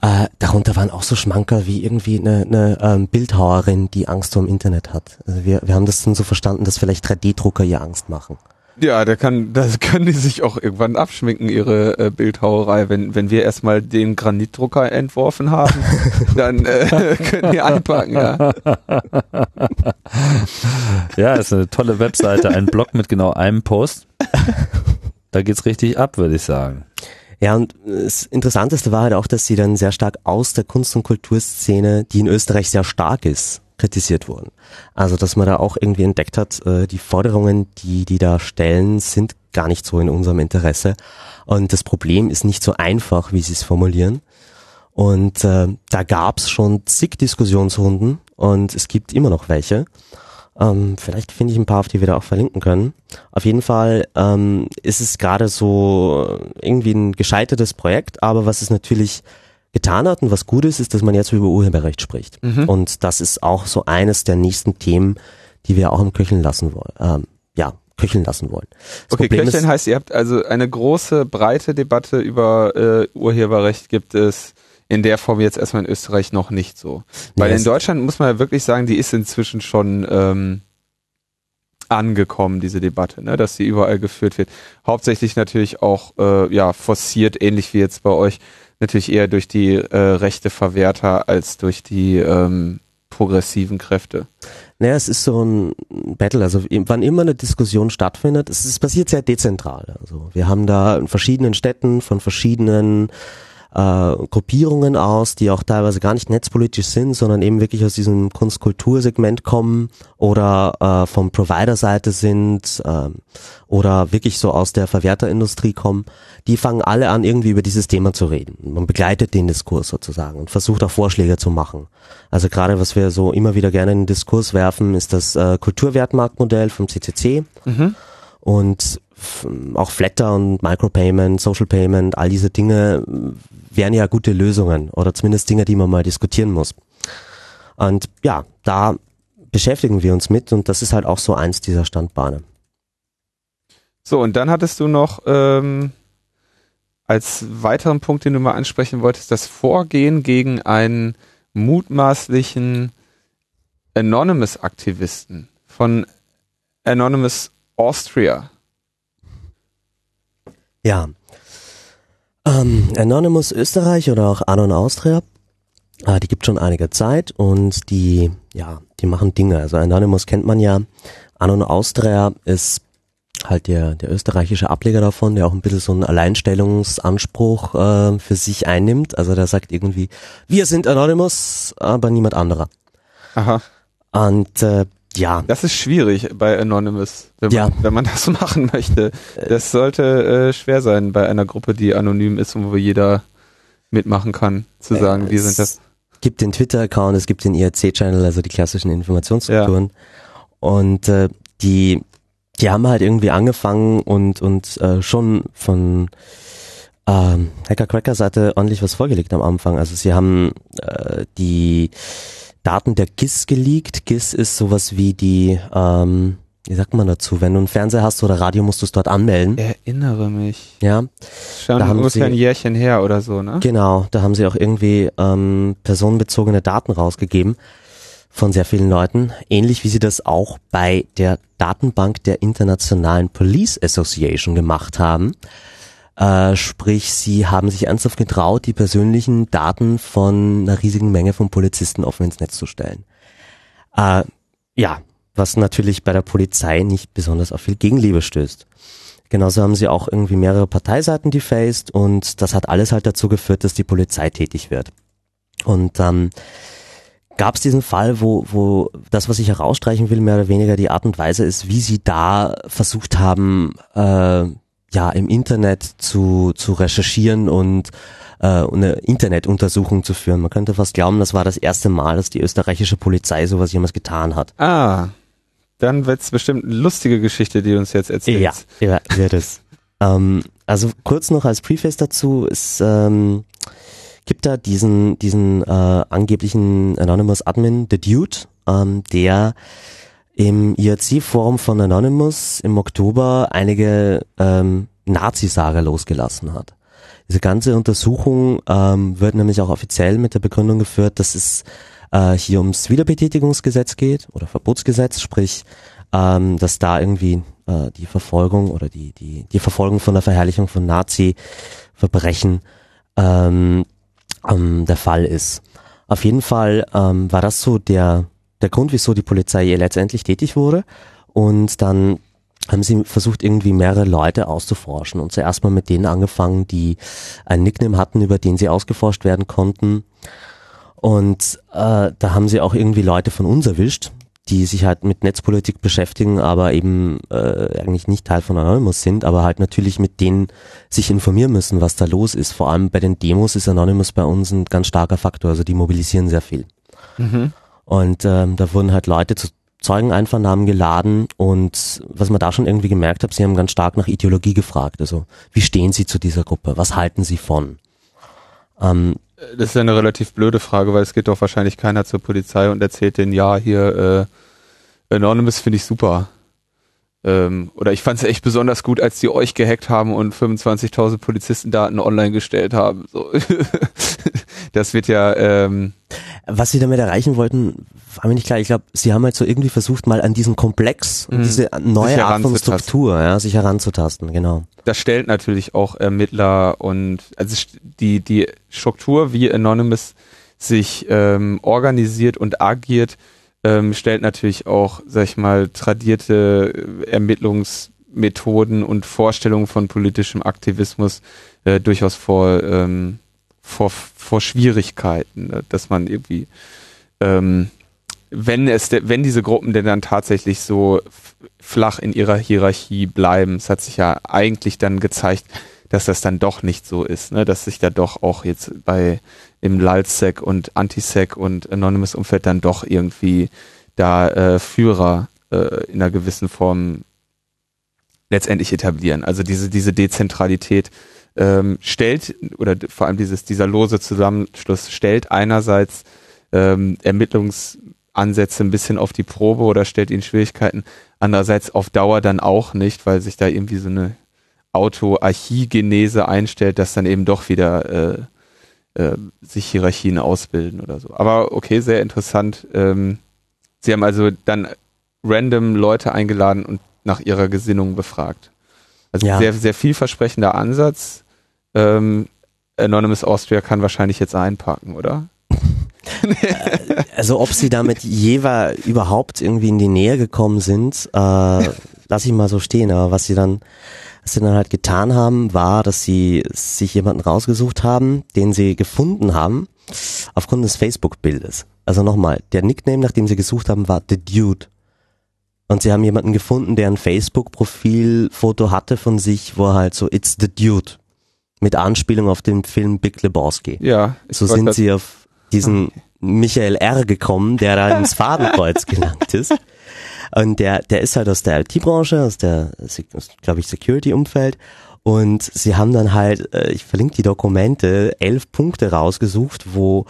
Äh, darunter waren auch so Schmanker wie irgendwie eine, eine ähm, Bildhauerin, die Angst vor dem Internet hat. Also wir, wir haben das dann so verstanden, dass vielleicht 3D-Drucker ihr Angst machen. Ja, da kann, das können die sich auch irgendwann abschminken, ihre äh, Bildhauerei. Wenn, wenn wir erstmal den Granitdrucker entworfen haben, dann äh, können die einpacken, ja. Ja, ist eine tolle Webseite, ein Blog mit genau einem Post. Da geht's richtig ab, würde ich sagen. Ja, und das Interessanteste war halt auch, dass sie dann sehr stark aus der Kunst- und Kulturszene, die in Österreich sehr stark ist, kritisiert wurden. Also, dass man da auch irgendwie entdeckt hat, äh, die Forderungen, die die da stellen, sind gar nicht so in unserem Interesse. Und das Problem ist nicht so einfach, wie sie es formulieren. Und äh, da gab's schon zig Diskussionsrunden und es gibt immer noch welche. Ähm, vielleicht finde ich ein paar, auf die wir da auch verlinken können. Auf jeden Fall ähm, ist es gerade so irgendwie ein gescheitertes Projekt, aber was es natürlich getan hat und was gut ist, ist, dass man jetzt über Urheberrecht spricht. Mhm. Und das ist auch so eines der nächsten Themen, die wir auch im Köcheln lassen wollen. Ähm, ja, köcheln lassen wollen. Das Okay, Problem Köcheln heißt, ihr habt also eine große, breite Debatte über äh, Urheberrecht gibt es in der Form jetzt erstmal in Österreich noch nicht so. Weil Nee, in Deutschland muss man ja wirklich sagen, die ist inzwischen schon ähm, angekommen, diese Debatte, ne? dass sie überall geführt wird. Hauptsächlich natürlich auch äh, ja forciert, ähnlich wie jetzt bei euch, natürlich eher durch die äh, rechte Verwerter als durch die ähm, progressiven Kräfte. Naja, es ist so ein Battle. Also wann immer eine Diskussion stattfindet, es, es passiert sehr dezentral. Also wir haben da in verschiedenen Städten von verschiedenen äh, Gruppierungen aus, die auch teilweise gar nicht netzpolitisch sind, sondern eben wirklich aus diesem Kunst-Kultur-Segment kommen oder äh, vom Provider-Seite sind äh, oder wirklich so aus der Verwerterindustrie kommen, die fangen alle an, irgendwie über dieses Thema zu reden. Man begleitet den Diskurs sozusagen und versucht auch Vorschläge zu machen. Also gerade was wir so immer wieder gerne in den Diskurs werfen, ist das äh, Kulturwertmarktmodell vom CCC. Mhm. Und auch Flatter und Micropayment, Social Payment, all diese Dinge wären ja gute Lösungen oder zumindest Dinge, die man mal diskutieren muss. Und ja, da beschäftigen wir uns mit und das ist halt auch so eins dieser Standbeine. So, und dann hattest du noch ähm, als weiteren Punkt, den du mal ansprechen wolltest, das Vorgehen gegen einen mutmaßlichen Anonymous-Aktivisten von Anonymous Austria. Ja. Ähm, Anonymous Österreich oder auch Anon Austria, äh, die gibt schon einige Zeit und die, ja, die machen Dinge. Also Anonymous kennt man ja. Anon Austria ist halt der, der österreichische Ableger davon, der auch ein bisschen so einen Alleinstellungsanspruch äh, für sich einnimmt. Also der sagt irgendwie, wir sind Anonymous, aber niemand anderer. Aha. Und äh, ja. Das ist schwierig bei Anonymous, wenn, ja. man, wenn man das machen möchte. Das sollte äh, schwer sein bei einer Gruppe, die anonym ist und wo jeder mitmachen kann, zu sagen, äh, wir sind das. Es gibt den Twitter-Account, es gibt den IRC-Channel, also die klassischen Informationsstrukturen. Ja. Und äh, die, die haben halt irgendwie angefangen und, und äh, schon von ähm, Hacker Cracker Seite ordentlich was vorgelegt am Anfang. Also sie haben äh, die Daten der GIS geleakt. GIS ist sowas wie die, ähm, wie sagt man dazu, wenn du einen Fernseher hast oder Radio, musst du es dort anmelden. Erinnere mich. Ja. Schon da ungefähr ein Jährchen her oder so, ne? Genau, da haben sie auch irgendwie ähm, personenbezogene Daten rausgegeben von sehr vielen Leuten, ähnlich wie sie das auch bei der Datenbank der Internationalen Police Association gemacht haben. Äh, sprich, sie haben sich ernsthaft getraut, die persönlichen Daten von einer riesigen Menge von Polizisten offen ins Netz zu stellen. Äh, ja, was natürlich bei der Polizei nicht besonders auf viel Gegenliebe stößt. Genauso haben sie auch irgendwie mehrere Parteiseiten defaced und das hat alles halt dazu geführt, dass die Polizei tätig wird. Und ähm, gab es diesen Fall, wo, wo das, was ich herausstreichen will, mehr oder weniger die Art und Weise ist, wie sie da versucht haben, äh, ja im Internet zu, zu recherchieren und äh, eine Internetuntersuchung zu führen. Man könnte fast glauben, das war das erste Mal, dass die österreichische Polizei sowas jemals getan hat. Ah, dann wird's bestimmt eine lustige Geschichte, die du uns jetzt erzählst. Ja, ja wird es. ähm, also kurz noch als Preface dazu, es ähm, gibt da diesen, diesen äh, angeblichen Anonymous Admin, The Dude, ähm, der im IRC-Forum von Anonymous im Oktober einige ähm, Nazi-Sager losgelassen hat. Diese ganze Untersuchung ähm, wird nämlich auch offiziell mit der Begründung geführt, dass es äh, hier ums Wiederbetätigungsgesetz geht oder Verbotsgesetz, sprich, ähm, dass da irgendwie äh, die Verfolgung oder die, die, die Verfolgung von der Verherrlichung von Nazi-Verbrechen ähm, ähm, der Fall ist. Auf jeden Fall ähm, war das so der der Grund, wieso die Polizei letztendlich tätig wurde. Und dann haben sie versucht, irgendwie mehrere Leute auszuforschen und zuerst mal mit denen angefangen, die ein Nickname hatten, über den sie ausgeforscht werden konnten. Und äh, da haben sie auch irgendwie Leute von uns erwischt, die sich halt mit Netzpolitik beschäftigen, aber eben äh, eigentlich nicht Teil von Anonymous sind, aber halt natürlich mit denen sich informieren müssen, was da los ist. Vor allem bei den Demos ist Anonymous bei uns ein ganz starker Faktor, also die mobilisieren sehr viel. Mhm. Und ähm, da wurden halt Leute zu Zeugeneinvernahmen geladen und was man da schon irgendwie gemerkt hat, sie haben ganz stark nach Ideologie gefragt. Also wie stehen sie zu dieser Gruppe? Was halten sie von? Ähm, das ist eine relativ blöde Frage, weil es geht doch wahrscheinlich keiner zur Polizei und erzählt denen, ja, hier äh, Anonymous finde ich super. Ähm, oder ich fand es echt besonders gut, als die euch gehackt haben und 25.000 Polizistendaten online gestellt haben. So. das wird ja. Ähm Was sie damit erreichen wollten, war mir nicht klar. Ich glaube, sie haben halt so irgendwie versucht, mal an diesen Komplex, mhm. diese neue Art von Struktur, ja, sich heranzutasten. Genau. Das stellt natürlich auch Ermittler und also die die Struktur, wie Anonymous sich ähm, organisiert und agiert, ähm, stellt natürlich auch, sag ich mal, tradierte äh, Ermittlungsmethoden und Vorstellungen von politischem Aktivismus äh, durchaus vor, ähm, vor, vor Schwierigkeiten, ne? dass man irgendwie, ähm, wenn es, wenn diese Gruppen denn dann tatsächlich so flach in ihrer Hierarchie bleiben, es hat sich ja eigentlich dann gezeigt, dass das dann doch nicht so ist, ne? dass sich da doch auch jetzt bei im LALSEC und Antisec und Anonymous Umfeld dann doch irgendwie da äh, Führer äh, in einer gewissen Form letztendlich etablieren. Also diese, diese Dezentralität ähm, stellt, oder vor allem dieses, dieser lose Zusammenschluss stellt einerseits ähm, Ermittlungsansätze ein bisschen auf die Probe oder stellt ihnen Schwierigkeiten, andererseits auf Dauer dann auch nicht, weil sich da irgendwie so eine Autoarchiegenese einstellt, dass dann eben doch wieder äh, äh, sich Hierarchien ausbilden oder so. Aber okay, sehr interessant. Ähm, Sie haben also dann random Leute eingeladen und nach ihrer Gesinnung befragt. Also ja. sehr, sehr vielversprechender Ansatz. Ähm, Anonymous Austria kann wahrscheinlich jetzt einpacken, oder? also ob sie damit jeweils überhaupt irgendwie in die Nähe gekommen sind, äh, lass ich mal so stehen. Aber was sie dann, was sie dann halt getan haben, war, dass sie sich jemanden rausgesucht haben, den sie gefunden haben aufgrund des Facebook-Bildes. Also nochmal, der Nickname, nach dem sie gesucht haben, war The Dude. Und sie haben jemanden gefunden, der ein Facebook-Profilfoto hatte von sich, wo er halt so It's the Dude mit Anspielung auf den Film Big Lebowski. Ja. So sind sie auf diesen okay. Michael R. gekommen, der da ins Fadenkreuz gelangt ist. Und der, der ist halt aus der IT-Branche, aus der, glaube ich, Security-Umfeld. Und sie haben dann halt, äh, ich verlinke die Dokumente, elf Punkte rausgesucht, wo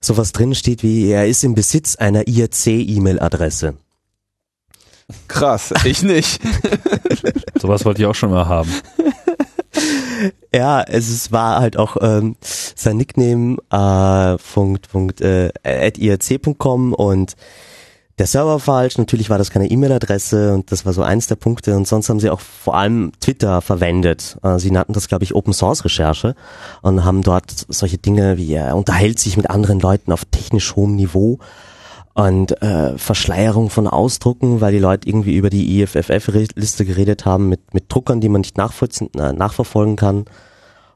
sowas drin steht wie, er ist im Besitz einer IRC-E-Mail-Adresse. Krass, ich nicht. Sowas wollte ich auch schon mal haben. Ja, es ist, war halt auch ähm, sein Nickname äh, Punkt, Punkt, äh, at irc.com und der Server falsch. Natürlich war das keine E-Mail-Adresse und das war so eins der Punkte. Und sonst haben sie auch vor allem Twitter verwendet. Äh, sie nannten das, glaube ich, Open Source Recherche und haben dort solche Dinge wie er unterhält sich mit anderen Leuten auf technisch hohem Niveau und äh, Verschleierung von Ausdrucken, weil die Leute irgendwie über die IFFF-Liste geredet haben mit, mit Druckern, die man nicht nachvollziehen, äh, nachverfolgen kann.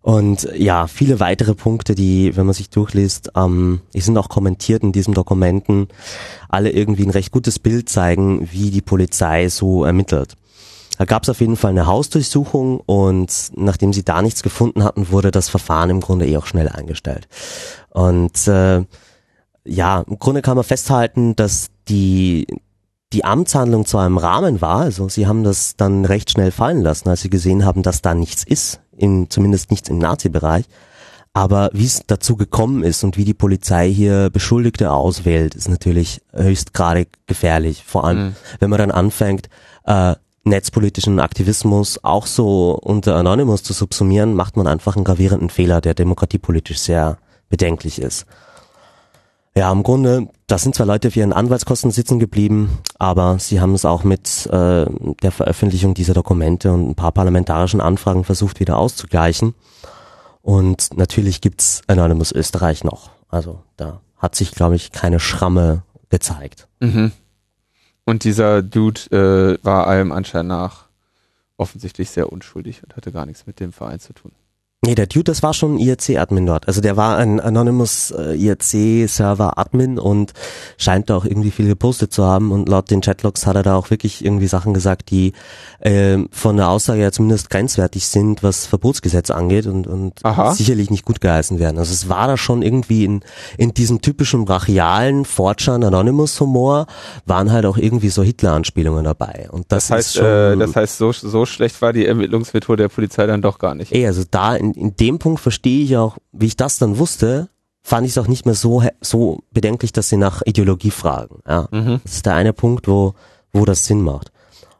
Und ja, viele weitere Punkte, die, wenn man sich durchliest, ähm, die sind auch kommentiert in diesen Dokumenten, alle irgendwie ein recht gutes Bild zeigen, wie die Polizei so ermittelt. Da gab es auf jeden Fall eine Hausdurchsuchung und nachdem sie da nichts gefunden hatten, wurde das Verfahren im Grunde eh auch schnell eingestellt. Und äh, ja, im Grunde kann man festhalten, dass die, die Amtshandlung zwar im Rahmen war, also sie haben das dann recht schnell fallen lassen, als sie gesehen haben, dass da nichts ist, in, zumindest nichts im Nazi-Bereich. Aber wie es dazu gekommen ist und wie die Polizei hier Beschuldigte auswählt, ist natürlich höchst gerade gefährlich. Vor allem, mhm. wenn man dann anfängt, äh, netzpolitischen Aktivismus auch so unter Anonymous zu subsumieren, macht man einfach einen gravierenden Fehler, der demokratiepolitisch sehr bedenklich ist. Ja, im Grunde, da sind zwar Leute für ihren Anwaltskosten sitzen geblieben, aber sie haben es auch mit äh, der Veröffentlichung dieser Dokumente und ein paar parlamentarischen Anfragen versucht wieder auszugleichen. Und natürlich gibt's Anonymous Österreich noch. Also da hat sich, glaube ich, keine Schramme gezeigt. Mhm. Und dieser Dude äh, war allem Anschein nach offensichtlich sehr unschuldig und hatte gar nichts mit dem Verein zu tun. Nee, der Dude, das war schon IRC-Admin dort. Also der war ein Anonymous äh, IRC-Server-Admin und scheint da auch irgendwie viel gepostet zu haben. Und laut den Chatlogs hat er da auch wirklich irgendwie Sachen gesagt, die äh, von der Aussage ja zumindest grenzwertig sind, was Verbotsgesetz angeht und, und sicherlich nicht gut geheißen werden. Also es war da schon irgendwie in, in diesem typischen brachialen Fortran Anonymous-Humor waren halt auch irgendwie so Hitler-Anspielungen dabei. Und das, das heißt, schon, äh, das heißt, so, so schlecht war die Ermittlungsmethode der Polizei dann doch gar nicht. Ey, also da in in, dem Punkt verstehe ich auch, wie ich das dann wusste, fand ich es auch nicht mehr so, so bedenklich, dass sie nach Ideologie fragen. Ja. Mhm. Das ist der eine Punkt, wo, wo das Sinn macht.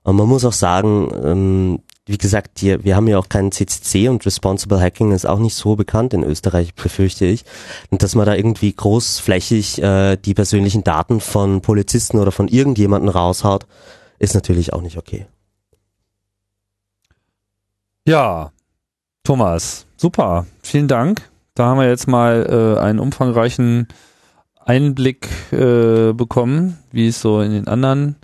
Und man muss auch sagen, ähm, wie gesagt, hier, wir haben ja auch keinen CCC und Responsible Hacking ist auch nicht so bekannt in Österreich, befürchte ich. Und dass man da irgendwie großflächig äh, die persönlichen Daten von Polizisten oder von irgendjemanden raushaut, ist natürlich auch nicht okay. Ja, Thomas, super, vielen Dank. Da haben wir jetzt mal äh, einen umfangreichen Einblick äh, bekommen, wie es so in den anderen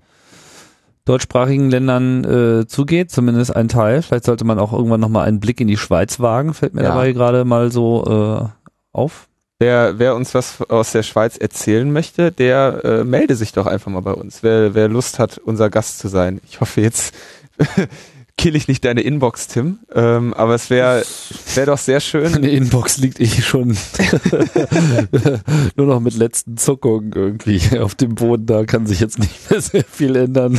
deutschsprachigen Ländern äh, zugeht, zumindest ein Teil. Vielleicht sollte man auch irgendwann nochmal einen Blick in die Schweiz wagen, fällt mir ja. dabei gerade mal so äh, auf. Wer, wer uns was aus der Schweiz erzählen möchte, der äh, melde sich doch einfach mal bei uns. Wer, wer Lust hat, unser Gast zu sein. Ich hoffe, jetzt kill ich nicht deine Inbox, Tim. Ähm, aber es wäre wär doch sehr schön. Meine Inbox liegt eh schon nur noch mit letzten Zuckungen irgendwie auf dem Boden. Da kann sich jetzt nicht mehr sehr viel ändern.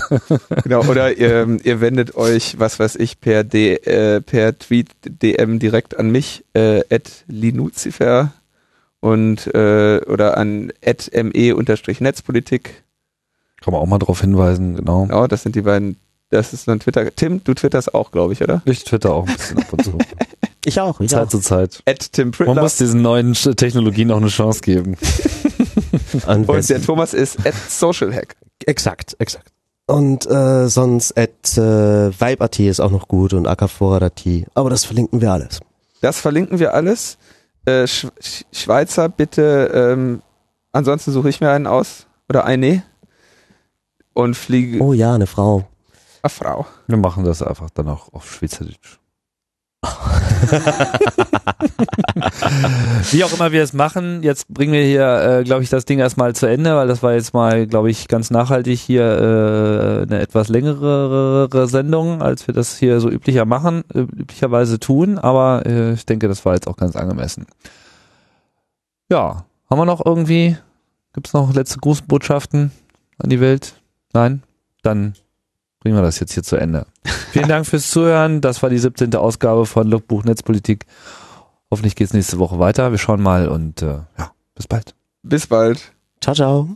Genau, oder ihr, ihr wendet euch, was weiß ich, per, D, äh, per Tweet DM direkt an mich, äh, at linuzifer und äh, oder an me-netzpolitik. Kann man auch mal darauf hinweisen, genau. Genau, das sind die beiden. Das ist dann Twitter. Tim, du twitterst auch, glaube ich, oder? Ich twitter auch ein bisschen ab und zu. Ich auch, ich Zeit auch. zu Zeit. At Tim Man Prittler. muss diesen neuen Technologien auch eine Chance geben. Und Und der Thomas ist at Social Hack. exakt, exakt. Und äh, sonst at äh, Vibe.at ist auch noch gut und Ackervorrat.at. Aber das verlinken wir alles. Das verlinken wir alles. Äh, Sch Sch Schweizer, bitte. Ähm, ansonsten suche ich mir einen aus. Oder eine. Und fliege. Oh ja, eine Frau. Ah, Frau. Wir machen das einfach dann auch auf Schweizerdeutsch. Wie auch immer wir es machen, jetzt bringen wir hier, äh, glaube ich, das Ding erstmal zu Ende, weil das war jetzt mal, glaube ich, ganz nachhaltig hier äh, eine etwas längere Sendung, als wir das hier so üblicher machen, äh, üblicherweise tun, aber äh, ich denke, das war jetzt auch ganz angemessen. Ja, haben wir noch irgendwie, gibt's noch letzte Grußbotschaften an die Welt? Nein? Dann bringen wir das jetzt hier zu Ende. Vielen Dank fürs Zuhören. Das war die 17. Ausgabe von Logbuch Netzpolitik. Hoffentlich geht's nächste Woche weiter. Wir schauen mal und äh, ja, bis bald. Bis bald. Ciao, ciao.